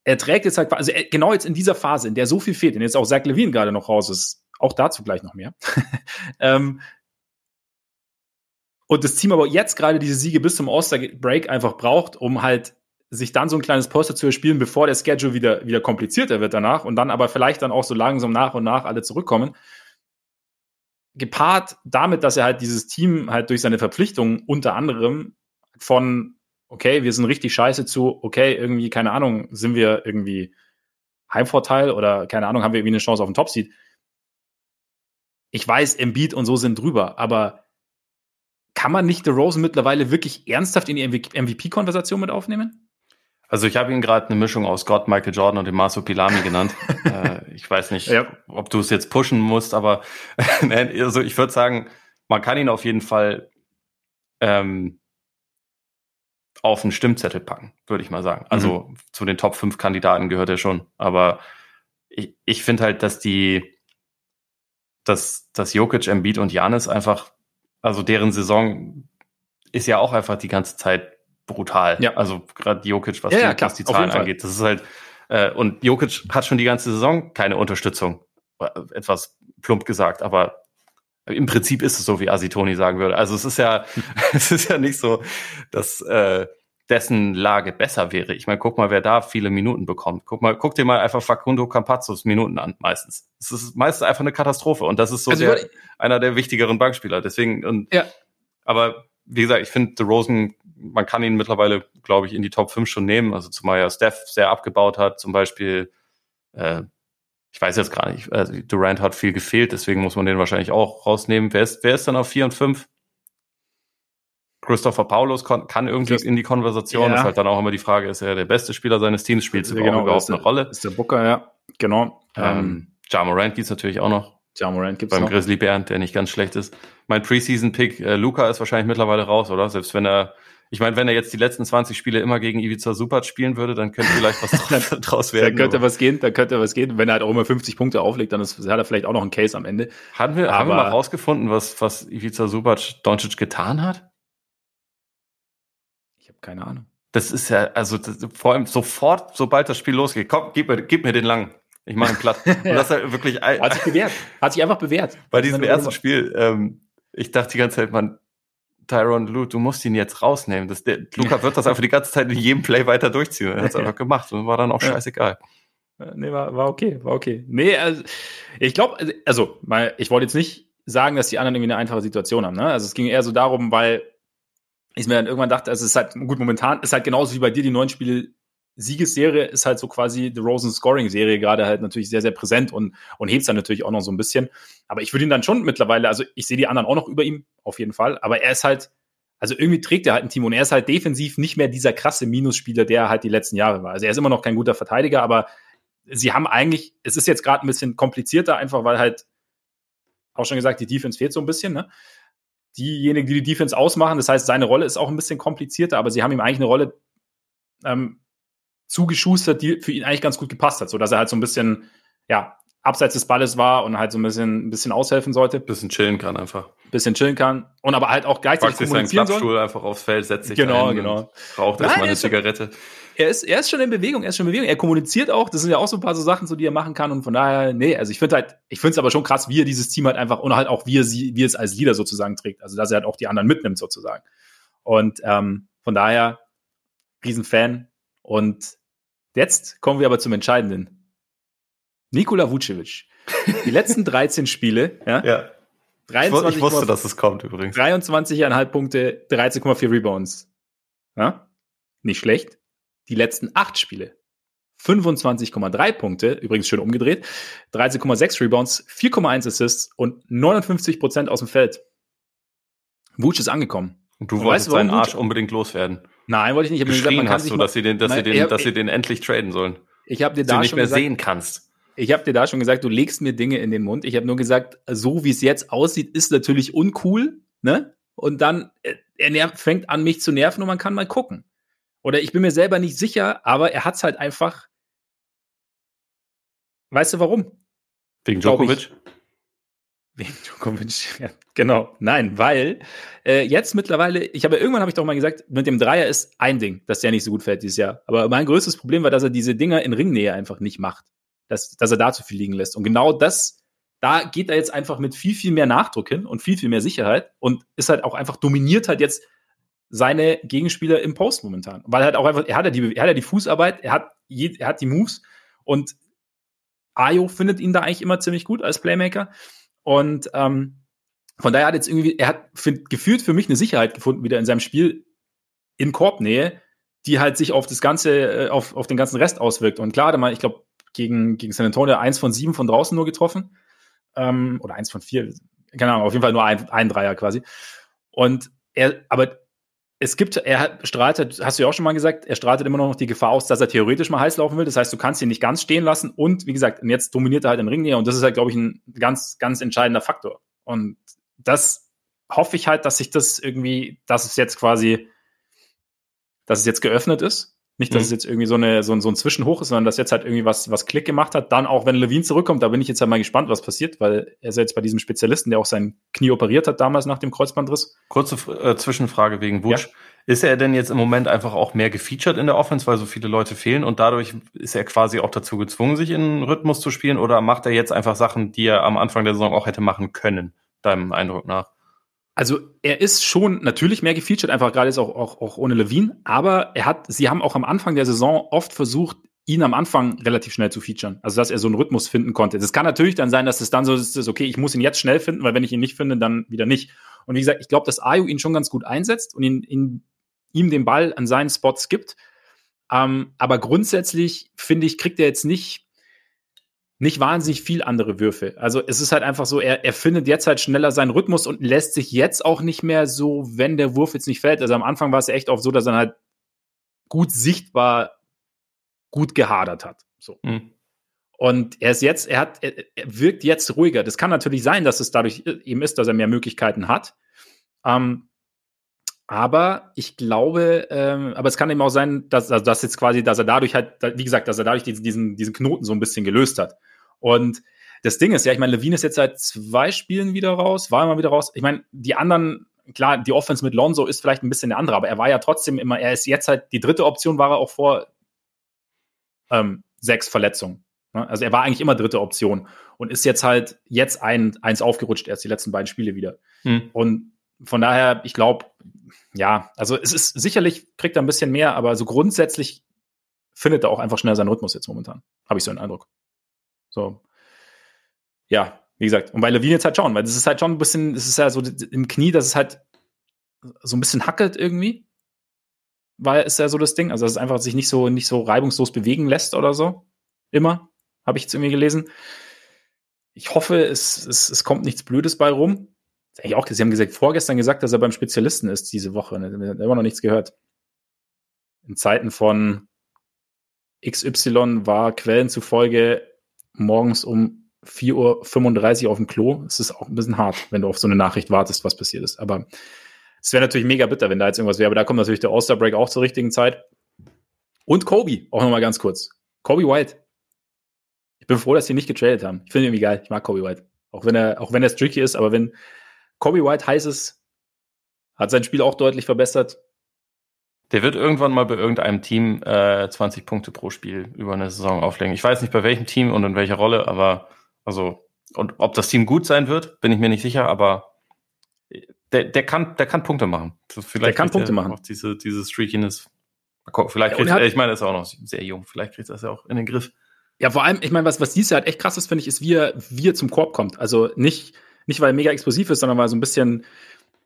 Er trägt jetzt halt, also genau jetzt in dieser Phase, in der so viel fehlt, und jetzt auch Zach Levine gerade noch raus ist, auch dazu gleich noch mehr. ähm, und das Team aber jetzt gerade diese Siege bis zum All-Star-Break einfach braucht, um halt sich dann so ein kleines Poster zu erspielen, bevor der Schedule wieder, wieder komplizierter wird danach und dann aber vielleicht dann auch so langsam nach und nach alle zurückkommen. Gepaart damit, dass er halt dieses Team halt durch seine Verpflichtungen unter anderem von, okay, wir sind richtig scheiße zu, okay, irgendwie, keine Ahnung, sind wir irgendwie Heimvorteil oder keine Ahnung, haben wir irgendwie eine Chance auf den Top-Seed. Ich weiß, Embiid und so sind drüber, aber kann man nicht The Rosen mittlerweile wirklich ernsthaft in die MVP-Konversation mit aufnehmen? Also ich habe ihn gerade eine Mischung aus Gott, Michael Jordan und dem Maso Pilami genannt. äh, ich weiß nicht, ja. ob du es jetzt pushen musst, aber also ich würde sagen, man kann ihn auf jeden Fall ähm, auf einen Stimmzettel packen, würde ich mal sagen. Also mhm. zu den Top 5 Kandidaten gehört er schon. Aber ich, ich finde halt, dass die, dass, dass Jokic, Embiid und Janis einfach, also deren Saison ist ja auch einfach die ganze Zeit brutal. Ja. Also gerade Jokic, was, ja, die, was die Zahlen angeht. Das ist halt, äh, und Jokic hat schon die ganze Saison keine Unterstützung. Etwas plump gesagt, aber im Prinzip ist es so, wie Asitoni sagen würde. Also es ist ja, es ist ja nicht so, dass äh, dessen Lage besser wäre. Ich meine, guck mal, wer da viele Minuten bekommt. Guck mal, guck dir mal einfach Facundo Campazzos Minuten an, meistens. Es ist meistens einfach eine Katastrophe und das ist so also der, einer der wichtigeren Bankspieler. Deswegen, und, ja. aber wie gesagt, ich finde, The Rosen, man kann ihn mittlerweile, glaube ich, in die Top 5 schon nehmen. Also zumal ja Steph sehr abgebaut hat, zum Beispiel, äh, ich weiß jetzt gar nicht, also Durant hat viel gefehlt, deswegen muss man den wahrscheinlich auch rausnehmen. Wer ist, wer ist dann auf 4 und 5? Christopher Paulus kann irgendwie in die Konversation. Ja. Ist halt dann auch immer die Frage, ist er der beste Spieler seines Teams? Spielt es genau, überhaupt eine Rolle? Ist der Booker, ja. Genau. Ähm, ähm ja Morant gibt's natürlich auch noch. Ja Morant gibt's Beim noch. Grizzly Bären, der nicht ganz schlecht ist. Mein Preseason-Pick, äh, Luca ist wahrscheinlich mittlerweile raus, oder? Selbst wenn er, ich meine, wenn er jetzt die letzten 20 Spiele immer gegen Ivica Super spielen würde, dann könnte vielleicht was draus, draus werden. Da könnte was gehen, da könnte was gehen. Wenn er halt auch immer 50 Punkte auflegt, dann ist, hat er vielleicht auch noch einen Case am Ende. Haben wir, Aber, haben wir mal rausgefunden, was, was Ivica Subac Doncic getan hat? Keine Ahnung. Das ist ja, also das, vor allem sofort, sobald das Spiel losgeht, komm, gib mir, gib mir den lang. Ich mache ihn platt. Und ja. das ist halt wirklich. Hat sich bewährt. Hat sich einfach bewährt. Bei diesem ersten Spiel, ähm, ich dachte die ganze Zeit, man, Tyron Lue, du musst ihn jetzt rausnehmen. Das, der, Luca wird das einfach die ganze Zeit in jedem Play weiter durchziehen. Er hat es einfach gemacht und war dann auch scheißegal. Nee, war, war okay, war okay. Nee, also, ich glaube, also, mal, ich wollte jetzt nicht sagen, dass die anderen irgendwie eine einfache Situation haben. Ne? Also es ging eher so darum, weil ich mir dann irgendwann dachte, also es ist halt, gut, momentan ist halt genauso wie bei dir die neun Spiele Siegesserie ist halt so quasi die Rosen Scoring Serie gerade halt natürlich sehr, sehr präsent und, und hebt dann natürlich auch noch so ein bisschen. Aber ich würde ihn dann schon mittlerweile, also ich sehe die anderen auch noch über ihm, auf jeden Fall. Aber er ist halt, also irgendwie trägt er halt ein Team und er ist halt defensiv nicht mehr dieser krasse Minusspieler, der halt die letzten Jahre war. Also er ist immer noch kein guter Verteidiger, aber sie haben eigentlich, es ist jetzt gerade ein bisschen komplizierter, einfach weil halt, auch schon gesagt, die Defense fehlt so ein bisschen, ne? diejenigen, die die Defense ausmachen. Das heißt, seine Rolle ist auch ein bisschen komplizierter, aber sie haben ihm eigentlich eine Rolle ähm, zugeschustert, die für ihn eigentlich ganz gut gepasst hat, so dass er halt so ein bisschen, ja, abseits des Balles war und halt so ein bisschen, ein bisschen aushelfen sollte. Bisschen chillen kann einfach. Bisschen chillen kann und aber halt auch gleichzeitig Packt kommunizieren sich seinen Klappstuhl einfach aufs Feld, setzt sich genau, ein genau. raucht erstmal eine Zigarette. Er ist, er ist schon in Bewegung, er ist schon in Bewegung. Er kommuniziert auch. Das sind ja auch so ein paar so Sachen, so die er machen kann. Und von daher, nee, also ich finde halt, ich finde es aber schon krass, wie er dieses Team halt einfach und halt auch wie er sie, wie er es als Leader sozusagen trägt. Also dass er halt auch die anderen mitnimmt sozusagen. Und ähm, von daher, Riesenfan. Und jetzt kommen wir aber zum Entscheidenden. Nikola Vucevic. Die letzten 13 Spiele, ja. ja. 23, ich wusste, dass es kommt übrigens. 23,5 Punkte, 13,4 Rebounds. Ja? Nicht schlecht die letzten acht Spiele 25,3 Punkte, übrigens schön umgedreht, 13,6 Rebounds, 4,1 Assists und 59 Prozent aus dem Feld. Wutsch ist angekommen. Und du und wolltest weißt, seinen Arsch unbedingt loswerden. Nein, wollte ich nicht. Ich Geschrien gesagt, hast du, dass sie den, dass sie den, er, dass sie den endlich traden sollen. Ich habe dir da nicht schon mehr gesagt, sehen kannst. Ich habe dir da schon gesagt, du legst mir Dinge in den Mund. Ich habe nur gesagt, so wie es jetzt aussieht, ist natürlich uncool, ne? Und dann äh, er fängt an mich zu nerven und man kann mal gucken. Oder ich bin mir selber nicht sicher, aber er hat es halt einfach. Weißt du warum? Wegen Djokovic? Wegen Djokovic, ja, genau. Nein, weil äh, jetzt mittlerweile, ich habe irgendwann habe ich doch mal gesagt, mit dem Dreier ist ein Ding, dass der nicht so gut fällt dieses Jahr. Aber mein größtes Problem war, dass er diese Dinger in Ringnähe einfach nicht macht. Dass, dass er da zu viel liegen lässt. Und genau das, da geht er jetzt einfach mit viel, viel mehr Nachdruck hin und viel, viel mehr Sicherheit und ist halt auch einfach dominiert halt jetzt seine Gegenspieler im Post momentan. Weil er halt auch einfach, er hat ja die, er hat ja die Fußarbeit, er hat, je, er hat die Moves und Ayo findet ihn da eigentlich immer ziemlich gut als Playmaker. Und ähm, von daher hat jetzt irgendwie, er hat find, gefühlt für mich eine Sicherheit gefunden wieder in seinem Spiel in Korbnähe, die halt sich auf das ganze, äh, auf, auf den ganzen Rest auswirkt. Und klar, mal, ich glaube, gegen, gegen San Antonio eins von sieben von draußen nur getroffen. Ähm, oder eins von vier, keine Ahnung, auf jeden Fall nur ein, ein Dreier quasi. Und er, aber es gibt, er strahlt, hast du ja auch schon mal gesagt, er strahlt immer noch die Gefahr aus, dass er theoretisch mal heiß laufen will. Das heißt, du kannst ihn nicht ganz stehen lassen. Und wie gesagt, jetzt dominiert er halt im Ringnähe. Und das ist halt, glaube ich, ein ganz, ganz entscheidender Faktor. Und das hoffe ich halt, dass sich das irgendwie, dass es jetzt quasi, dass es jetzt geöffnet ist nicht, dass mhm. es jetzt irgendwie so, eine, so, ein, so ein Zwischenhoch ist, sondern dass jetzt halt irgendwie was, was Klick gemacht hat. Dann auch, wenn Levine zurückkommt, da bin ich jetzt halt mal gespannt, was passiert, weil er ist jetzt bei diesem Spezialisten, der auch sein Knie operiert hat damals nach dem Kreuzbandriss. Kurze äh, Zwischenfrage wegen Butch. Ja. Ist er denn jetzt im Moment einfach auch mehr gefeatured in der Offense, weil so viele Leute fehlen und dadurch ist er quasi auch dazu gezwungen, sich in einen Rhythmus zu spielen oder macht er jetzt einfach Sachen, die er am Anfang der Saison auch hätte machen können, deinem Eindruck nach? Also er ist schon natürlich mehr gefeatured, einfach gerade jetzt auch, auch, auch ohne Levine, aber er hat, sie haben auch am Anfang der Saison oft versucht, ihn am Anfang relativ schnell zu featuren. Also dass er so einen Rhythmus finden konnte. Das kann natürlich dann sein, dass es dann so ist, okay, ich muss ihn jetzt schnell finden, weil wenn ich ihn nicht finde, dann wieder nicht. Und wie gesagt, ich glaube, dass Ayu ihn schon ganz gut einsetzt und ihn, ihn, ihm den Ball an seinen Spots gibt. Ähm, aber grundsätzlich finde ich, kriegt er jetzt nicht nicht wahnsinnig viel andere Würfe. Also es ist halt einfach so, er, er findet jetzt halt schneller seinen Rhythmus und lässt sich jetzt auch nicht mehr so, wenn der Wurf jetzt nicht fällt. Also am Anfang war es echt oft so, dass er halt gut sichtbar gut gehadert hat. So. Mhm. Und er ist jetzt, er hat, er, er, wirkt jetzt ruhiger. Das kann natürlich sein, dass es dadurch eben ist, dass er mehr Möglichkeiten hat. Ähm, aber ich glaube, ähm, aber es kann eben auch sein, dass, also dass jetzt quasi, dass er dadurch halt, wie gesagt, dass er dadurch diesen, diesen Knoten so ein bisschen gelöst hat. Und das Ding ist ja, ich meine, Levine ist jetzt seit zwei Spielen wieder raus, war immer wieder raus. Ich meine, die anderen, klar, die Offense mit Lonzo ist vielleicht ein bisschen eine andere, aber er war ja trotzdem immer, er ist jetzt halt, die dritte Option war er auch vor ähm, sechs Verletzungen. Ne? Also er war eigentlich immer dritte Option und ist jetzt halt jetzt ein, eins aufgerutscht, erst die letzten beiden Spiele wieder. Hm. Und von daher, ich glaube, ja, also es ist sicherlich, kriegt er ein bisschen mehr, aber so grundsätzlich findet er auch einfach schnell seinen Rhythmus jetzt momentan. Habe ich so einen Eindruck. So. Ja, wie gesagt, und bei Levine jetzt halt schauen, weil das ist halt schon ein bisschen, es ist ja so im Knie, dass es halt so ein bisschen hackelt irgendwie. Weil ist ja so das Ding, also dass es einfach sich nicht so, nicht so reibungslos bewegen lässt oder so. Immer. Habe ich jetzt irgendwie gelesen. Ich hoffe, es, es, es kommt nichts Blödes bei rum. Auch, sie haben gesagt, vorgestern gesagt, dass er beim Spezialisten ist diese Woche. Ne? Immer noch nichts gehört. In Zeiten von XY war Quellen zufolge morgens um 4.35 Uhr auf dem Klo. Es ist auch ein bisschen hart, wenn du auf so eine Nachricht wartest, was passiert ist. Aber es wäre natürlich mega bitter, wenn da jetzt irgendwas wäre. Aber da kommt natürlich der All-Star-Break auch zur richtigen Zeit. Und Kobe, auch nochmal ganz kurz. Kobe White. Ich bin froh, dass sie nicht getradet haben. Ich finde ihn geil. Ich mag Kobe White. Auch wenn er, auch wenn er streaky ist, aber wenn Kobe White heiß ist, hat sein Spiel auch deutlich verbessert. Der wird irgendwann mal bei irgendeinem Team äh, 20 Punkte pro Spiel über eine Saison auflegen. Ich weiß nicht bei welchem Team und in welcher Rolle, aber also und ob das Team gut sein wird, bin ich mir nicht sicher, aber der, der kann der kann Punkte machen. Vielleicht der kann Punkte machen. Diese diese Streakiness. Vielleicht kriegt, ja, ich meine, er ist auch noch sehr jung. Vielleicht kriegt er das ja auch in den Griff. Ja, vor allem, ich meine, was was dieses Jahr halt echt krass ist, finde ich, ist, wie er, wie er zum Korb kommt. Also nicht nicht weil er mega explosiv ist, sondern weil er so ein bisschen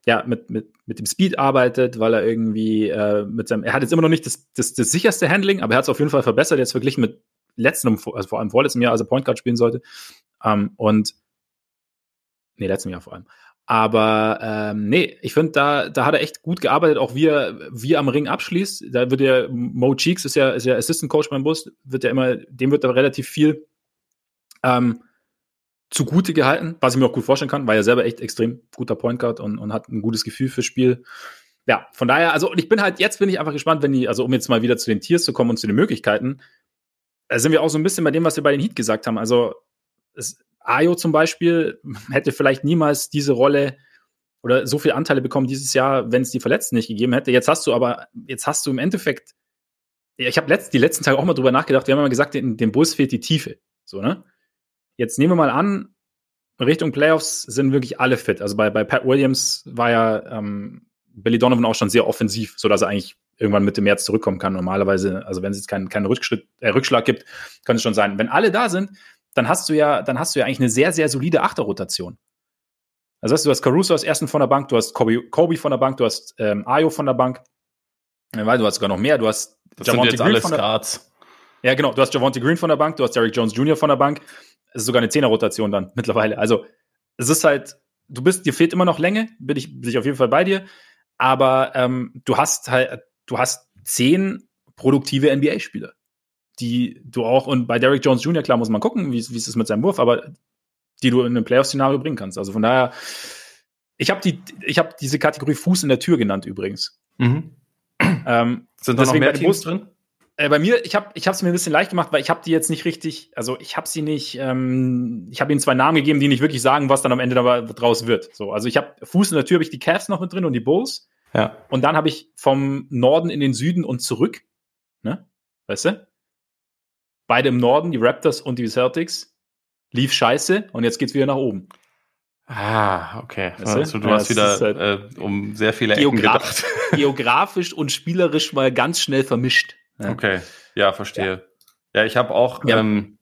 ja, mit, mit, mit dem Speed arbeitet, weil er irgendwie äh, mit seinem, er hat jetzt immer noch nicht das, das, das sicherste Handling, aber er hat es auf jeden Fall verbessert, jetzt verglichen mit letztem, also vor allem vorletztem Jahr, als er Point Guard spielen sollte. Ähm, und nee, letztem Jahr vor allem. Aber ähm, nee, ich finde, da, da hat er echt gut gearbeitet, auch wie er, wie er am Ring abschließt. Da wird er, Mo Cheeks ist ja, ist ja Assistant Coach beim Bus, wird ja immer, dem wird da relativ viel ähm, zugute gehalten, was ich mir auch gut vorstellen kann, weil er selber echt extrem guter Point Guard und, und hat ein gutes Gefühl fürs Spiel. Ja, von daher, also und ich bin halt, jetzt bin ich einfach gespannt, wenn die, also um jetzt mal wieder zu den Tiers zu kommen und zu den Möglichkeiten, da sind wir auch so ein bisschen bei dem, was wir bei den Heat gesagt haben. Also es, Ayo zum Beispiel hätte vielleicht niemals diese Rolle oder so viele Anteile bekommen dieses Jahr, wenn es die Verletzten nicht gegeben hätte. Jetzt hast du aber, jetzt hast du im Endeffekt, ich habe letzt, die letzten Tage auch mal drüber nachgedacht, wir haben mal gesagt, in dem Bus fehlt die Tiefe. So, ne? Jetzt nehmen wir mal an, Richtung Playoffs sind wirklich alle fit. Also bei, bei Pat Williams war ja ähm, Billy Donovan auch schon sehr offensiv, so dass er eigentlich irgendwann Mitte März zurückkommen kann. Normalerweise, also wenn es jetzt keinen keinen äh, Rückschlag gibt, kann es schon sein. Wenn alle da sind, dann hast du ja, dann hast du ja eigentlich eine sehr, sehr solide Achterrotation. Also du hast Caruso als ersten von der Bank, du hast Kobe, Kobe von der Bank, du hast ähm, Ayo von der Bank, weil du hast sogar noch mehr, du hast das Javonte Green von der Bank. Ja, genau, du hast Javonte Green von der Bank, du hast Derrick Jones Jr. von der Bank. Es ist sogar eine Zehner-Rotation dann mittlerweile. Also es ist halt, du bist, dir fehlt immer noch Länge, bin ich, bin ich auf jeden Fall bei dir. Aber ähm, du hast halt, du hast zehn produktive NBA-Spieler, die du auch, und bei Derrick Jones Jr., klar muss man gucken, wie, es ist mit seinem Wurf, aber die du in einem Playoff-Szenario bringen kannst. Also von daher, ich habe die, ich habe diese Kategorie Fuß in der Tür genannt übrigens. Mhm. Ähm, Sind da noch mehr Teams drin? Äh, bei mir, ich habe ich es mir ein bisschen leicht gemacht, weil ich habe die jetzt nicht richtig, also ich habe sie nicht, ähm, ich habe ihnen zwei Namen gegeben, die nicht wirklich sagen, was dann am Ende dabei draus wird. So, also ich habe Fuß in der Tür, habe ich die Cavs noch mit drin und die Bulls. Ja. Und dann habe ich vom Norden in den Süden und zurück, ne? Weißt du? Beide im Norden, die Raptors und die Celtics. Lief scheiße und jetzt geht's wieder nach oben. Ah, okay. Weißt du, also, du ja, hast wieder halt äh, um sehr viele Ecken gedacht. Geografisch und spielerisch mal ganz schnell vermischt. Ja. Okay, ja, verstehe. Ja, ja ich habe auch ja. ähm,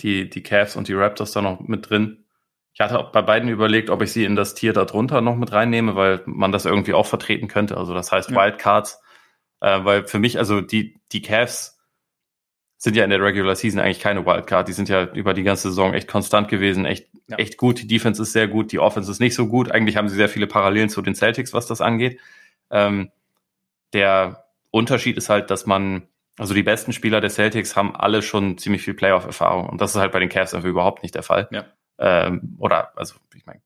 die, die Cavs und die Raptors da noch mit drin. Ich hatte auch bei beiden überlegt, ob ich sie in das Tier darunter noch mit reinnehme, weil man das irgendwie auch vertreten könnte. Also das heißt Wildcards. Äh, weil für mich, also die, die Cavs sind ja in der Regular Season eigentlich keine Wildcard. Die sind ja über die ganze Saison echt konstant gewesen, echt, echt gut. Die Defense ist sehr gut, die Offense ist nicht so gut. Eigentlich haben sie sehr viele Parallelen zu den Celtics, was das angeht. Ähm, der Unterschied ist halt, dass man, also die besten Spieler der Celtics haben alle schon ziemlich viel Playoff-Erfahrung und das ist halt bei den Cavs einfach überhaupt nicht der Fall. Ja. Ähm, oder, also ich meine,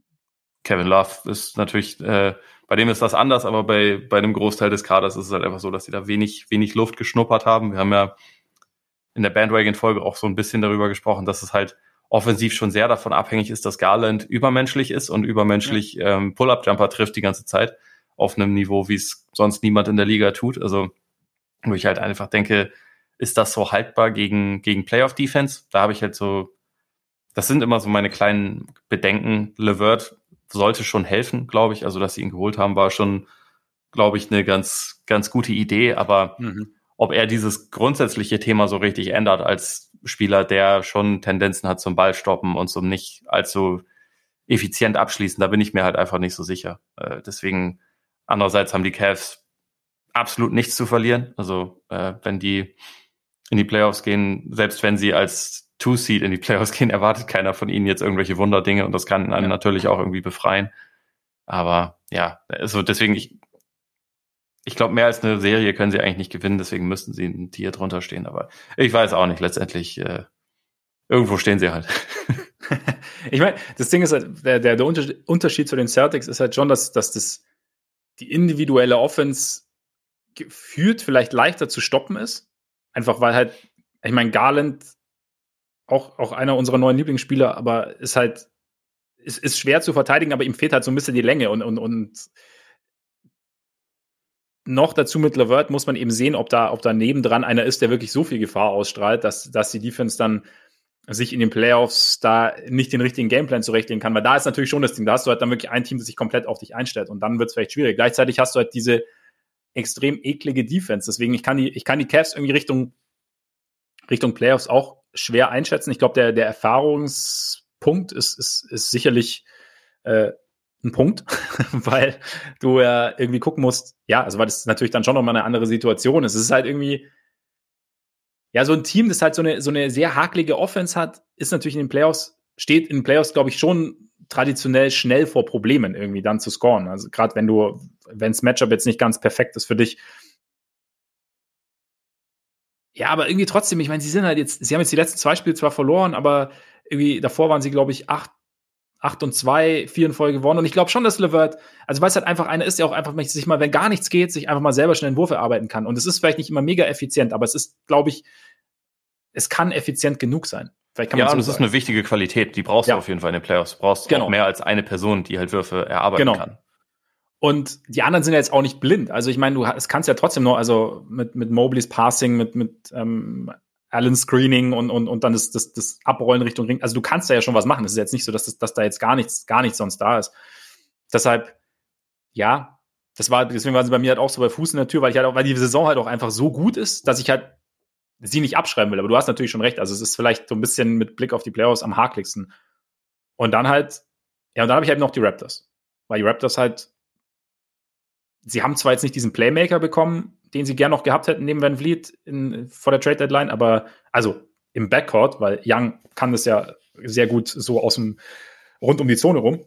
Kevin Love ist natürlich, äh, bei dem ist das anders, aber bei, bei einem Großteil des Kaders ist es halt einfach so, dass sie da wenig, wenig Luft geschnuppert haben. Wir haben ja in der Bandwagon-Folge auch so ein bisschen darüber gesprochen, dass es halt offensiv schon sehr davon abhängig ist, dass Garland übermenschlich ist und übermenschlich ja. ähm, Pull-Up-Jumper trifft die ganze Zeit auf einem Niveau, wie es sonst niemand in der Liga tut. Also, wo ich halt einfach denke, ist das so haltbar gegen, gegen Playoff-Defense? Da habe ich halt so, das sind immer so meine kleinen Bedenken. Levert sollte schon helfen, glaube ich. Also, dass sie ihn geholt haben, war schon, glaube ich, eine ganz, ganz gute Idee. Aber mhm. ob er dieses grundsätzliche Thema so richtig ändert als Spieler, der schon Tendenzen hat zum Ballstoppen und zum nicht allzu effizient abschließen, da bin ich mir halt einfach nicht so sicher. Äh, deswegen Andererseits haben die Cavs absolut nichts zu verlieren. Also äh, wenn die in die Playoffs gehen, selbst wenn sie als Two-Seed in die Playoffs gehen, erwartet keiner von ihnen jetzt irgendwelche Wunderdinge und das kann einen ja. natürlich auch irgendwie befreien. Aber ja, also deswegen, ich, ich glaube, mehr als eine Serie können sie eigentlich nicht gewinnen, deswegen müssten sie ein Tier drunter stehen. Aber ich weiß auch nicht, letztendlich äh, irgendwo stehen sie halt. ich meine, das Ding ist halt, der, der, der Unterschied zu den Celtics ist halt schon, dass, dass das die individuelle Offense gefühlt vielleicht leichter zu stoppen ist. Einfach weil halt, ich meine, Garland, auch, auch einer unserer neuen Lieblingsspieler, aber ist halt, ist, ist schwer zu verteidigen, aber ihm fehlt halt so ein bisschen die Länge und, und, und noch dazu mit Levert muss man eben sehen, ob da, ob da nebendran einer ist, der wirklich so viel Gefahr ausstrahlt, dass, dass die Defense dann sich in den Playoffs da nicht den richtigen Gameplan zurechtlegen kann, weil da ist natürlich schon das Ding, da hast du halt dann wirklich ein Team, das sich komplett auf dich einstellt und dann wird es vielleicht schwierig. Gleichzeitig hast du halt diese extrem eklige Defense, deswegen ich kann die, ich kann die Cavs irgendwie Richtung, Richtung Playoffs auch schwer einschätzen. Ich glaube, der, der Erfahrungspunkt ist, ist, ist sicherlich äh, ein Punkt, weil du ja irgendwie gucken musst, ja, also weil das natürlich dann schon nochmal eine andere Situation ist. Es ist halt irgendwie, ja, so ein Team, das halt so eine, so eine sehr hakelige Offense hat, ist natürlich in den Playoffs, steht in den Playoffs, glaube ich, schon traditionell schnell vor Problemen irgendwie dann zu scoren. Also gerade wenn du, wenn das Matchup jetzt nicht ganz perfekt ist für dich. Ja, aber irgendwie trotzdem, ich meine, sie sind halt jetzt, sie haben jetzt die letzten zwei Spiele zwar verloren, aber irgendwie davor waren sie, glaube ich, acht, acht und zwei, vier in Folge gewonnen. Und ich glaube schon, dass Levert, also weil es halt einfach einer ist, der auch einfach sich mal, wenn gar nichts geht, sich einfach mal selber schnell einen Wurf erarbeiten kann. Und es ist vielleicht nicht immer mega effizient, aber es ist, glaube ich, es kann effizient genug sein. Vielleicht kann ja, und es ist eine wichtige Qualität. Die brauchst ja. du auf jeden Fall in den Playoffs. Du brauchst genau. auch mehr als eine Person, die halt Würfe erarbeiten genau. kann. Und die anderen sind ja jetzt auch nicht blind. Also ich meine, du es kannst ja trotzdem noch, also mit, mit Mobleys Passing, mit, mit ähm, Allen Screening und, und, und dann das, das, das Abrollen Richtung Ring. Also du kannst da ja schon was machen. Es ist jetzt nicht so, dass, das, dass da jetzt gar nichts, gar nichts sonst da ist. Deshalb, ja, das war, deswegen waren sie bei mir halt auch so bei Fuß in der Tür, weil ich halt auch, weil die Saison halt auch einfach so gut ist, dass ich halt sie nicht abschreiben will. Aber du hast natürlich schon recht. Also es ist vielleicht so ein bisschen mit Blick auf die Playoffs am hakligsten. Und dann halt, ja, und dann habe ich halt noch die Raptors. Weil die Raptors halt sie haben zwar jetzt nicht diesen Playmaker bekommen, den sie gern noch gehabt hätten neben Van Vliet in, vor der Trade Deadline, aber also im Backcourt, weil Young kann das ja sehr gut so aus dem rund um die Zone rum.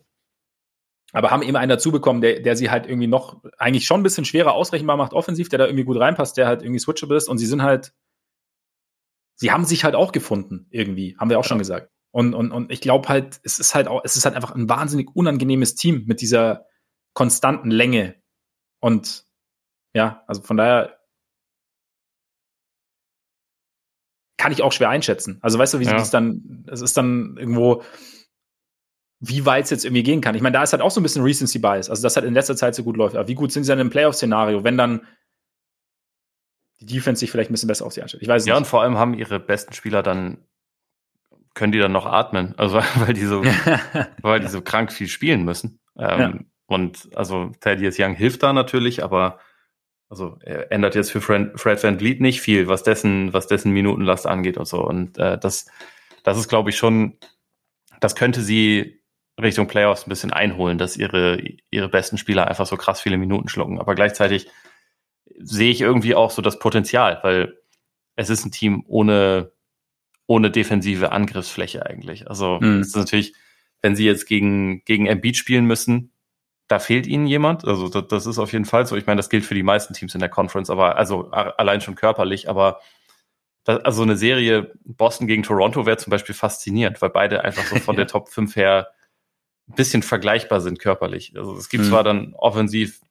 Aber haben eben einen dazu bekommen, der, der sie halt irgendwie noch eigentlich schon ein bisschen schwerer ausrechenbar macht, offensiv, der da irgendwie gut reinpasst, der halt irgendwie switchable ist und sie sind halt, sie haben sich halt auch gefunden, irgendwie, haben wir auch schon gesagt. Und, und, und ich glaube halt, es ist halt auch, es ist halt einfach ein wahnsinnig unangenehmes Team mit dieser konstanten Länge, und ja, also von daher kann ich auch schwer einschätzen. Also weißt du, wie ja. es dann, es ist dann irgendwo, wie weit es jetzt irgendwie gehen kann. Ich meine, da ist halt auch so ein bisschen Recency Bias, also das halt in letzter Zeit so gut läuft. Aber wie gut sind sie dann im Playoff-Szenario, wenn dann die Defense sich vielleicht ein bisschen besser auf sie anstellt? Ich weiß ja, nicht. und vor allem haben ihre besten Spieler dann, können die dann noch atmen, also weil die so, weil die so krank viel spielen müssen. Ähm, ja. Und also Thaddeus Young hilft da natürlich, aber also er ändert jetzt für Fred, Fred Van Vliet nicht viel, was dessen, was dessen Minutenlast angeht und so. Und äh, das, das ist, glaube ich, schon, das könnte sie Richtung Playoffs ein bisschen einholen, dass ihre, ihre besten Spieler einfach so krass viele Minuten schlucken. Aber gleichzeitig sehe ich irgendwie auch so das Potenzial, weil es ist ein Team ohne, ohne defensive Angriffsfläche eigentlich. Also mhm. es ist natürlich, wenn sie jetzt gegen, gegen Embiid spielen müssen, da fehlt ihnen jemand. Also das, das, ist auf jeden Fall so. Ich meine, das gilt für die meisten Teams in der Conference, aber also allein schon körperlich, aber das, also eine Serie Boston gegen Toronto wäre zum Beispiel faszinierend, weil beide einfach so von der Top 5 her ein bisschen vergleichbar sind körperlich. Also es gibt mhm. zwar dann offensiv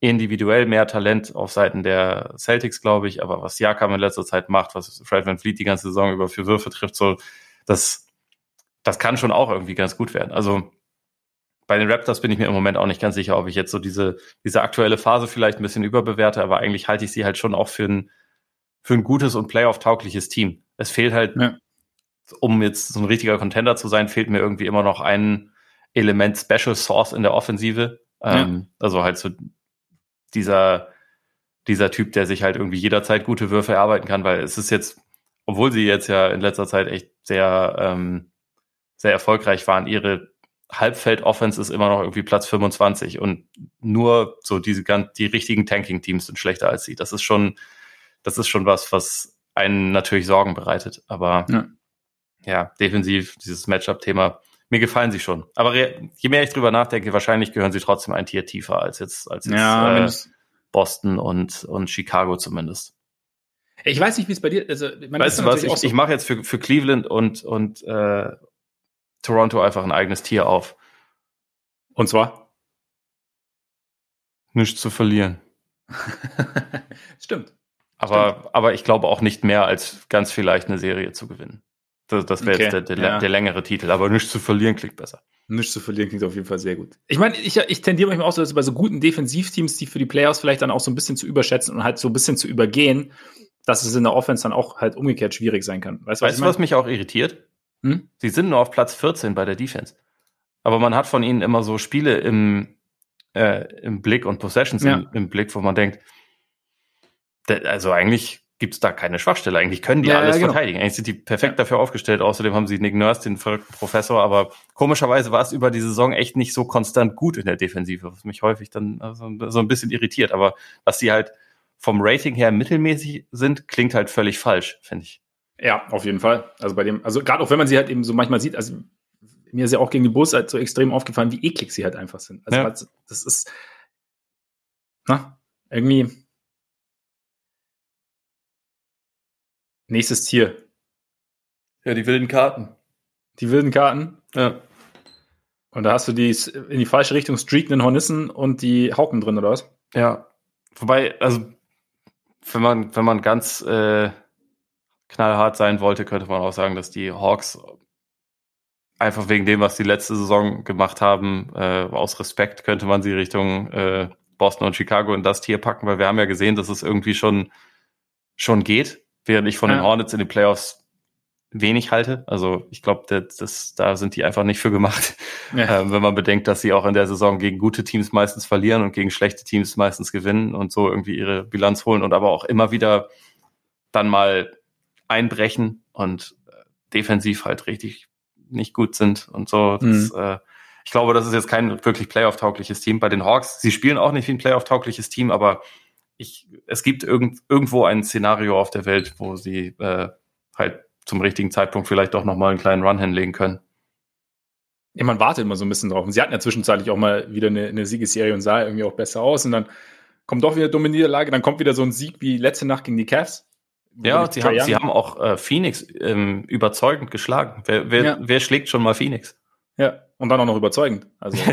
individuell mehr Talent auf Seiten der Celtics, glaube ich, aber was Jakam in letzter Zeit macht, was Fred Van Fleet die ganze Saison über für Würfe trifft, so, das, das kann schon auch irgendwie ganz gut werden. Also bei den Raptors bin ich mir im Moment auch nicht ganz sicher, ob ich jetzt so diese, diese aktuelle Phase vielleicht ein bisschen überbewerte, aber eigentlich halte ich sie halt schon auch für ein, für ein gutes und Playoff-taugliches Team. Es fehlt halt, ja. um jetzt so ein richtiger Contender zu sein, fehlt mir irgendwie immer noch ein Element Special Source in der Offensive. Ähm, Also halt so dieser, dieser Typ, der sich halt irgendwie jederzeit gute Würfe erarbeiten kann, weil es ist jetzt, obwohl sie jetzt ja in letzter Zeit echt sehr, ähm, sehr erfolgreich waren, ihre Halbfeld-Offense ist immer noch irgendwie Platz 25 und nur so diese ganz, die richtigen Tanking-Teams sind schlechter als sie. Das ist schon, das ist schon was, was einen natürlich Sorgen bereitet. Aber ja, ja defensiv, dieses Matchup-Thema, mir gefallen sie schon. Aber je mehr ich drüber nachdenke, wahrscheinlich gehören sie trotzdem ein Tier tiefer als jetzt, als jetzt ja, äh, Boston und, und Chicago zumindest. Ich weiß nicht, wie es bei dir, also, weißt du was, ich, so ich mache jetzt für, für Cleveland und, und, äh, Toronto einfach ein eigenes Tier auf. Und zwar? Nichts zu verlieren. Stimmt. Aber, Stimmt. aber ich glaube auch nicht mehr als ganz vielleicht eine Serie zu gewinnen. Das, das wäre okay. jetzt der, der, ja. der, längere Titel. Aber nichts zu verlieren klingt besser. Nichts zu verlieren klingt auf jeden Fall sehr gut. Ich meine, ich, ich tendiere manchmal auch so, dass bei so guten Defensivteams, die für die Playoffs vielleicht dann auch so ein bisschen zu überschätzen und halt so ein bisschen zu übergehen, dass es in der Offense dann auch halt umgekehrt schwierig sein kann. Weißt du, was, weißt, was mich auch irritiert? Hm? Sie sind nur auf Platz 14 bei der Defense. Aber man hat von ihnen immer so Spiele im, äh, im Blick und Possessions ja. im, im, Blick, wo man denkt, also eigentlich gibt es da keine Schwachstelle. Eigentlich können die ja, alles ja, genau. verteidigen. Eigentlich sind die perfekt dafür aufgestellt. Außerdem haben sie Nick Nurse, den verrückten Professor. Aber komischerweise war es über die Saison echt nicht so konstant gut in der Defensive, was mich häufig dann also so ein bisschen irritiert. Aber dass sie halt vom Rating her mittelmäßig sind, klingt halt völlig falsch, finde ich. Ja, auf jeden Fall. Also bei dem, also gerade auch wenn man sie halt eben so manchmal sieht, also mir ist ja auch gegen die Bulls halt so extrem aufgefallen, wie eklig sie halt einfach sind. Also ja. das ist, na, irgendwie nächstes Tier. Ja, die wilden Karten. Die wilden Karten? Ja. Und da hast du die in die falsche Richtung streakenden Hornissen und die Hauken drin, oder was? Ja. Wobei, also, wenn man, wenn man ganz, äh, knallhart sein wollte, könnte man auch sagen, dass die Hawks einfach wegen dem, was die letzte Saison gemacht haben, äh, aus Respekt könnte man sie Richtung äh, Boston und Chicago in das Tier packen, weil wir haben ja gesehen, dass es irgendwie schon, schon geht, während ich von ja. den Hornets in den Playoffs wenig halte. Also ich glaube, das, das, da sind die einfach nicht für gemacht. Ja. Ähm, wenn man bedenkt, dass sie auch in der Saison gegen gute Teams meistens verlieren und gegen schlechte Teams meistens gewinnen und so irgendwie ihre Bilanz holen und aber auch immer wieder dann mal einbrechen und äh, defensiv halt richtig nicht gut sind und so. Das, mhm. äh, ich glaube, das ist jetzt kein wirklich Playoff-taugliches Team bei den Hawks. Sie spielen auch nicht wie ein Playoff-taugliches Team, aber ich, es gibt irgend, irgendwo ein Szenario auf der Welt, wo sie äh, halt zum richtigen Zeitpunkt vielleicht doch nochmal einen kleinen Run hinlegen können. Ja, man wartet immer so ein bisschen drauf. Und sie hatten ja zwischenzeitlich auch mal wieder eine, eine Siegesserie und sah irgendwie auch besser aus. Und dann kommt doch wieder dumme Niederlage. Dann kommt wieder so ein Sieg wie letzte Nacht gegen die Cavs. Ja, sie haben, sie haben auch äh, Phoenix ähm, überzeugend geschlagen. Wer, wer, ja. wer schlägt schon mal Phoenix? Ja, und dann auch noch überzeugend. Also.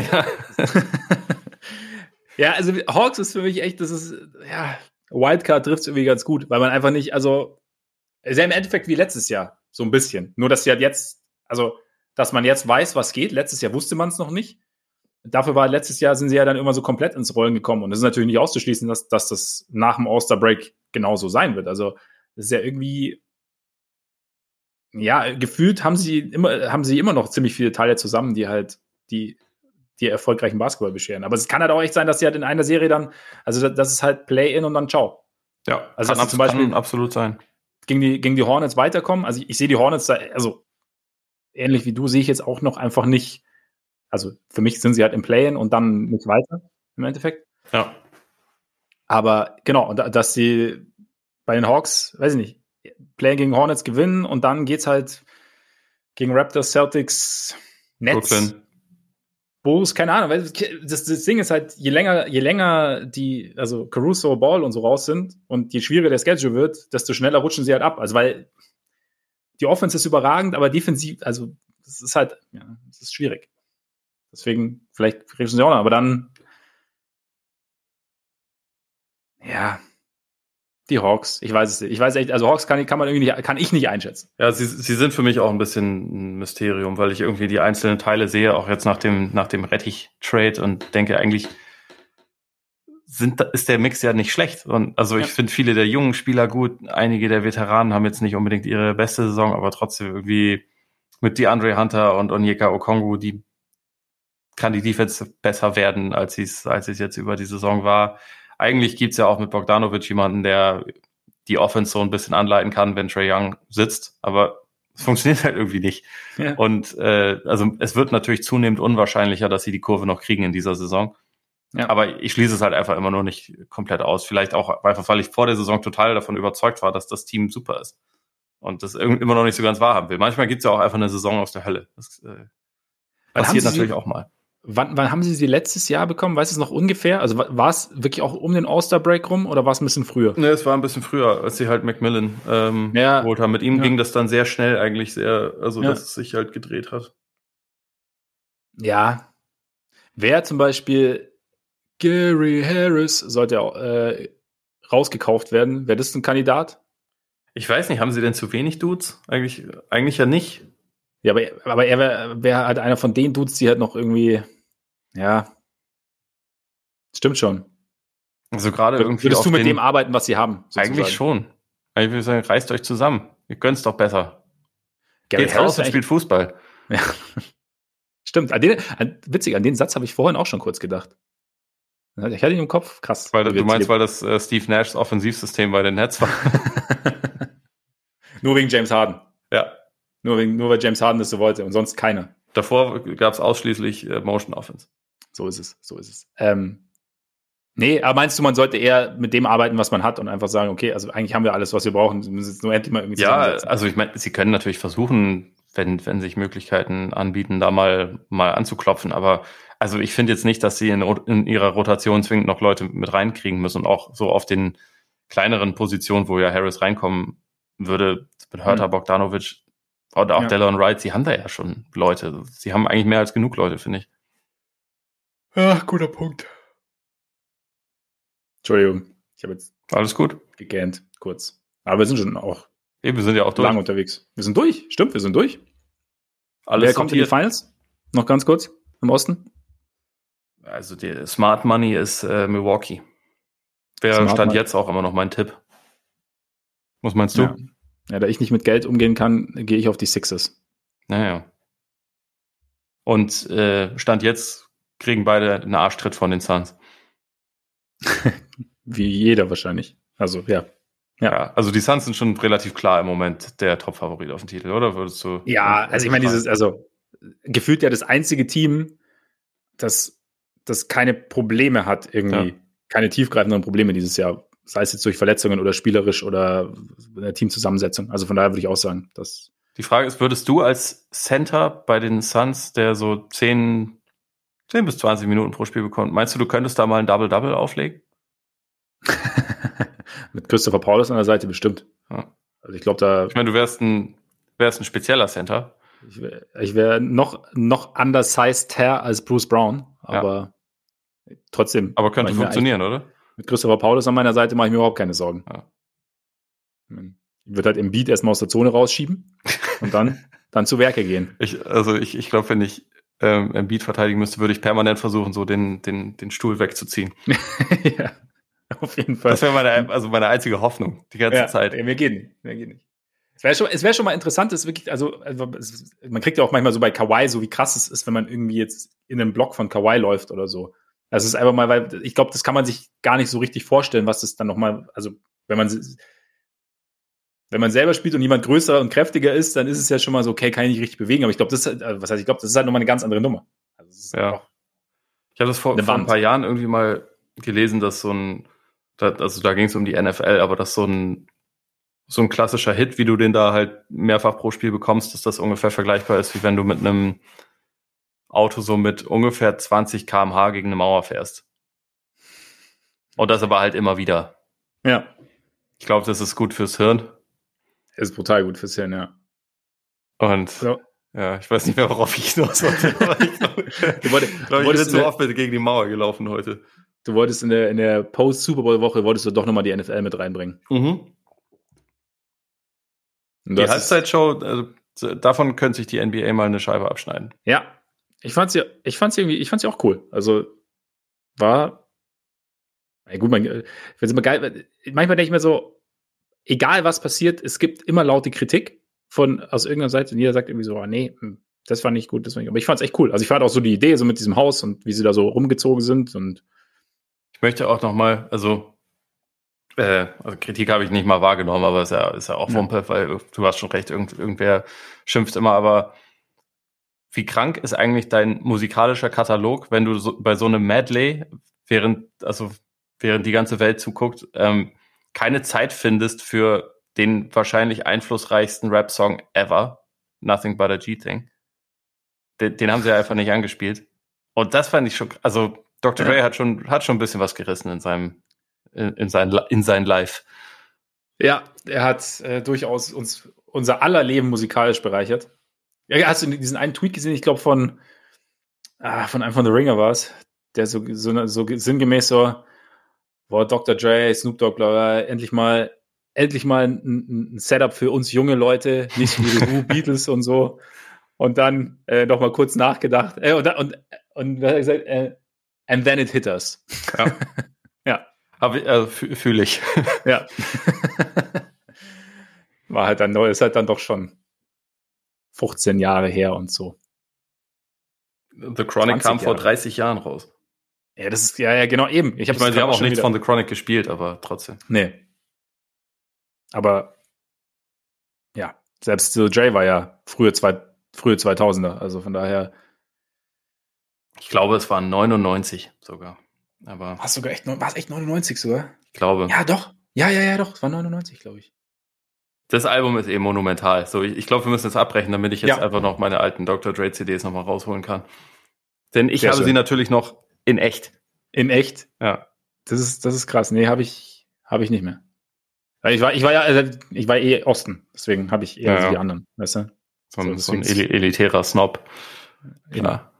ja, also Hawks ist für mich echt, das ist, ja, Wildcard trifft es irgendwie ganz gut, weil man einfach nicht, also, ist ja im Endeffekt wie letztes Jahr, so ein bisschen. Nur, dass sie halt jetzt, also, dass man jetzt weiß, was geht. Letztes Jahr wusste man es noch nicht. Dafür war letztes Jahr sind sie ja dann immer so komplett ins Rollen gekommen. Und es ist natürlich nicht auszuschließen, dass, dass das nach dem All-Star-Break genauso sein wird. Also, das ist ja irgendwie, ja, gefühlt haben sie immer, haben sie immer noch ziemlich viele Teile zusammen, die halt die, die erfolgreichen Basketball bescheren. Aber es kann halt auch echt sein, dass sie halt in einer Serie dann, also das ist halt Play-in und dann ciao. Ja, also kann, zum Beispiel kann absolut sein. Gegen die, gegen die Hornets weiterkommen. Also ich, ich sehe die Hornets da, also ähnlich wie du, sehe ich jetzt auch noch einfach nicht. Also für mich sind sie halt im Play-in und dann nicht weiter im Endeffekt. Ja. Aber genau, und dass sie bei den Hawks, weiß ich nicht, Play gegen Hornets gewinnen und dann geht's halt gegen Raptors, Celtics, Nets, Brooklyn. Bulls, keine Ahnung. Weil das, das Ding ist halt, je länger, je länger die, also Caruso, Ball und so raus sind und je schwieriger der Schedule wird, desto schneller rutschen sie halt ab. Also weil die Offense ist überragend, aber defensiv, also das ist halt, ja, das ist schwierig. Deswegen, vielleicht rutschen sie auch noch, aber dann, ja, die Hawks, ich weiß es nicht. Ich weiß echt, also Hawks kann, kann man irgendwie nicht, kann ich nicht einschätzen. Ja, sie, sie sind für mich auch ein bisschen ein Mysterium, weil ich irgendwie die einzelnen Teile sehe, auch jetzt nach dem, nach dem Rettich-Trade und denke eigentlich, sind, ist der Mix ja nicht schlecht. Und also ich ja. finde viele der jungen Spieler gut. Einige der Veteranen haben jetzt nicht unbedingt ihre beste Saison, aber trotzdem irgendwie mit DeAndre Hunter und Onyeka Okongu, die kann die Defense besser werden, als sie als es jetzt über die Saison war eigentlich gibt's ja auch mit Bogdanovic jemanden, der die Offense so ein bisschen anleiten kann, wenn Trey Young sitzt, aber es funktioniert halt irgendwie nicht. Ja. Und äh, also es wird natürlich zunehmend unwahrscheinlicher, dass sie die Kurve noch kriegen in dieser Saison. Ja. Aber ich schließe es halt einfach immer nur nicht komplett aus. Vielleicht auch einfach, weil ich vor der Saison total davon überzeugt war, dass das Team super ist. Und das immer noch nicht so ganz wahrhaben will. Manchmal gibt's ja auch einfach eine Saison aus der Hölle. Das äh, passiert natürlich auch mal. Wann, wann haben Sie sie letztes Jahr bekommen? Weißt du es noch ungefähr? Also war es wirklich auch um den All-Star-Break rum oder war es ein bisschen früher? Ne, es war ein bisschen früher, als sie halt Macmillan ähm, ja. geholt haben. Mit ihm ja. ging das dann sehr schnell eigentlich sehr, also ja. dass es sich halt gedreht hat. Ja. Wer zum Beispiel Gary Harris sollte äh, rausgekauft werden, wäre das ein Kandidat? Ich weiß nicht, haben sie denn zu wenig Dudes? Eigentlich, eigentlich ja nicht. Ja, aber, aber er wäre wär halt einer von den Dudes, die halt noch irgendwie, ja, stimmt schon. Also gerade irgendwie. Würdest du mit dem arbeiten, was sie haben? Sozusagen? Eigentlich schon. Ich würde sagen, reißt euch zusammen. Ihr könnt's doch besser. Gary Geht raus und spielt Fußball. Ja. Stimmt. An den, an, witzig, an den Satz habe ich vorhin auch schon kurz gedacht. Ich hatte ihn im Kopf, krass. Weil du meinst, weil das äh, Steve Nashs Offensivsystem bei den Nets war. Nur wegen James Harden. Ja. Nur, wegen, nur weil James Harden das so wollte und sonst keiner. Davor gab es ausschließlich äh, Motion Offense. So ist es, so ist es. Ähm, nee, aber meinst du, man sollte eher mit dem arbeiten, was man hat und einfach sagen, okay, also eigentlich haben wir alles, was wir brauchen, wir müssen jetzt nur endlich mal irgendwie Ja, also ich meine, sie können natürlich versuchen, wenn, wenn sich Möglichkeiten anbieten, da mal, mal anzuklopfen, aber also ich finde jetzt nicht, dass sie in, in ihrer Rotation zwingend noch Leute mit reinkriegen müssen und auch so auf den kleineren Positionen, wo ja Harris reinkommen würde, mit Hörter, mhm. Bogdanovic, oder auch ja. Dallon Wright, sie haben da ja schon Leute. Sie haben eigentlich mehr als genug Leute, finde ich. Ja, guter Punkt. Entschuldigung, ich habe jetzt alles gut gegähnt, kurz. Aber wir sind schon auch Eben, wir sind ja auch durch. Lang unterwegs. Wir sind durch, stimmt, wir sind durch. Alles Wer kommt in die Finals? Noch ganz kurz im Osten. Also die Smart Money ist äh, Milwaukee. Wer Smart stand Money. jetzt auch immer noch mein Tipp. Was meinst du? Ja. Ja. da ich nicht mit Geld umgehen kann, gehe ich auf die Sixers. Naja. Und äh, stand jetzt kriegen beide einen Arschtritt von den Suns. Wie jeder wahrscheinlich. Also, ja. Ja. ja. also die Suns sind schon relativ klar im Moment der Top-Favorit auf den Titel, oder würdest du? Ja, also ich meine, dieses, also gefühlt ja das einzige Team, das, das keine Probleme hat, irgendwie, ja. keine tiefgreifenden Probleme dieses Jahr, sei es jetzt durch Verletzungen oder spielerisch oder eine Teamzusammensetzung. Also von daher würde ich auch sagen, dass. Die Frage ist, würdest du als Center bei den Suns, der so 10, 10 bis 20 Minuten pro Spiel bekommt, meinst du, du könntest da mal ein Double-Double auflegen? Mit Christopher Paulus an der Seite bestimmt. Ja. Also ich glaube, da. Ich meine, du wärst ein, wärst ein spezieller Center. Ich wäre wär noch, noch undersized her als Bruce Brown, aber ja. trotzdem. Aber könnte funktionieren, oder? Mit Christopher Paulus an meiner Seite mache ich mir überhaupt keine Sorgen. Ja. Ich würde halt im Beat erstmal aus der Zone rausschieben und dann, dann zu Werke gehen. Ich, also ich, ich glaube, wenn ich ähm, im Beat verteidigen müsste, würde ich permanent versuchen, so den, den, den Stuhl wegzuziehen. ja, auf jeden Fall. Das wäre meine, also meine einzige Hoffnung die ganze ja, Zeit. Wir gehen, wir gehen nicht. Es wäre schon, es wäre schon mal interessant, ist wirklich, also, also man kriegt ja auch manchmal so bei Kawaii so, wie krass es ist, wenn man irgendwie jetzt in einem Block von Kawaii läuft oder so. Also es ist einfach mal, weil ich glaube, das kann man sich gar nicht so richtig vorstellen, was das dann nochmal, also wenn man wenn man selber spielt und jemand größer und kräftiger ist, dann ist es ja schon mal so, okay, kann ich nicht richtig bewegen. Aber ich glaube, das ist, also, was heißt, ich glaube, das ist halt nochmal eine ganz andere Nummer. Also ja. Ich habe das vor, vor ein paar Jahren irgendwie mal gelesen, dass so ein, also da ging es um die NFL, aber dass so ein so ein klassischer Hit, wie du den da halt mehrfach pro Spiel bekommst, dass das ungefähr vergleichbar ist, wie wenn du mit einem Auto so mit ungefähr 20 km/h gegen eine Mauer fährst. Und das aber halt immer wieder. Ja. Ich glaube, das ist gut fürs Hirn. Ist brutal gut fürs Hirn, ja. Und so. ja, ich weiß nicht mehr, worauf ich hinaus wollte. ich glaube, du wolltest, so oft gegen die Mauer gelaufen heute. Du wolltest in der, in der Post-Super Bowl-Woche, wolltest du doch nochmal die NFL mit reinbringen. Mhm. Die Halbzeitshow, also, davon könnte sich die NBA mal eine Scheibe abschneiden. Ja, ich fand's ja, ich fand's irgendwie, ich fand's ja auch cool. Also war, ja gut, man, ich find's immer geil. Manchmal denke ich mir so, egal was passiert, es gibt immer laute Kritik von aus irgendeiner Seite und jeder sagt irgendwie so, ah, nee, hm, das fand ich gut, das fand ich, aber ich fand's echt cool. Also ich fand auch so die Idee so mit diesem Haus und wie sie da so rumgezogen sind und ich möchte auch noch mal, also äh, also Kritik habe ich nicht mal wahrgenommen, aber ist ja, ist ja auch Wumpe, ja. weil du hast schon recht, irgend, irgendwer schimpft immer, aber wie krank ist eigentlich dein musikalischer Katalog, wenn du so, bei so einem Medley, während, also während die ganze Welt zuguckt, ähm, keine Zeit findest für den wahrscheinlich einflussreichsten Rap-Song ever, Nothing But a G-Thing. Den, den, haben sie einfach nicht angespielt. Und das fand ich schon, also Dr. Ja. Dre hat schon, hat schon ein bisschen was gerissen in seinem, in, in, sein, in sein Live. Ja, er hat äh, durchaus uns unser aller Leben musikalisch bereichert. Ja, hast du diesen einen Tweet gesehen? Ich glaube von ah, von einem von The Ringer war es, der so, so, so sinngemäß so, boah, Dr. Dre, Snoop Dogg, bla, bla, endlich mal endlich mal ein, ein, Setup für uns junge Leute, nicht wie die Beatles und so. Und dann äh, noch mal kurz nachgedacht. Äh, und, und, und, und gesagt, äh, and then it hit us. Ja. ja. Also, Fühle ich. ja. War halt dann neu, ist halt dann doch schon 15 Jahre her und so. The Chronic kam Jahre. vor 30 Jahren raus. Ja, das ist, ja, ja, genau, eben. Ich, ich meine, sie haben auch nichts von The Chronic gespielt, aber trotzdem. Nee. Aber, ja, selbst The J war ja frühe, zwei, frühe 2000er, also von daher. Ich glaube, es waren 99 sogar. Aber war es sogar echt, war es echt 99 sogar? Ich glaube. Ja, doch. Ja, ja, ja, doch. Es war 99, glaube ich. Das Album ist eben monumental. So, ich, ich glaube, wir müssen jetzt abbrechen, damit ich jetzt ja. einfach noch meine alten Dr. Dre CDs nochmal rausholen kann. Denn ich Sehr habe schön. sie natürlich noch in echt. In echt? Ja. Das ist, das ist krass. Nee, habe ich, habe ich nicht mehr. Ich war, ich war ja, also, ich war eh Osten, deswegen habe ich eher ja, die anderen, weißt du? So ein, so, so ein elitärer Snob. Klar.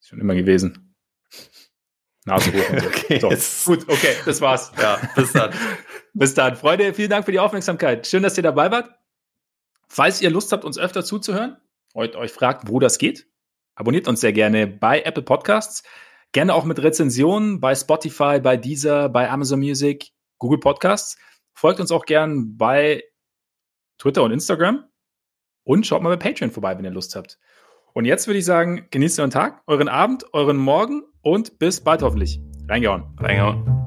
Schon immer gewesen. Nase hoch und so. okay, so. Gut, okay, das war's. Ja, bis dann. bis dann. Freunde, vielen Dank für die Aufmerksamkeit. Schön, dass ihr dabei wart. Falls ihr Lust habt, uns öfter zuzuhören und euch fragt, wo das geht, abonniert uns sehr gerne bei Apple Podcasts. Gerne auch mit Rezensionen bei Spotify, bei Deezer, bei Amazon Music, Google Podcasts. Folgt uns auch gern bei Twitter und Instagram. Und schaut mal bei Patreon vorbei, wenn ihr Lust habt. Und jetzt würde ich sagen, genießt euren Tag, euren Abend, euren Morgen und bis bald hoffentlich. Reingehauen. Reingehauen.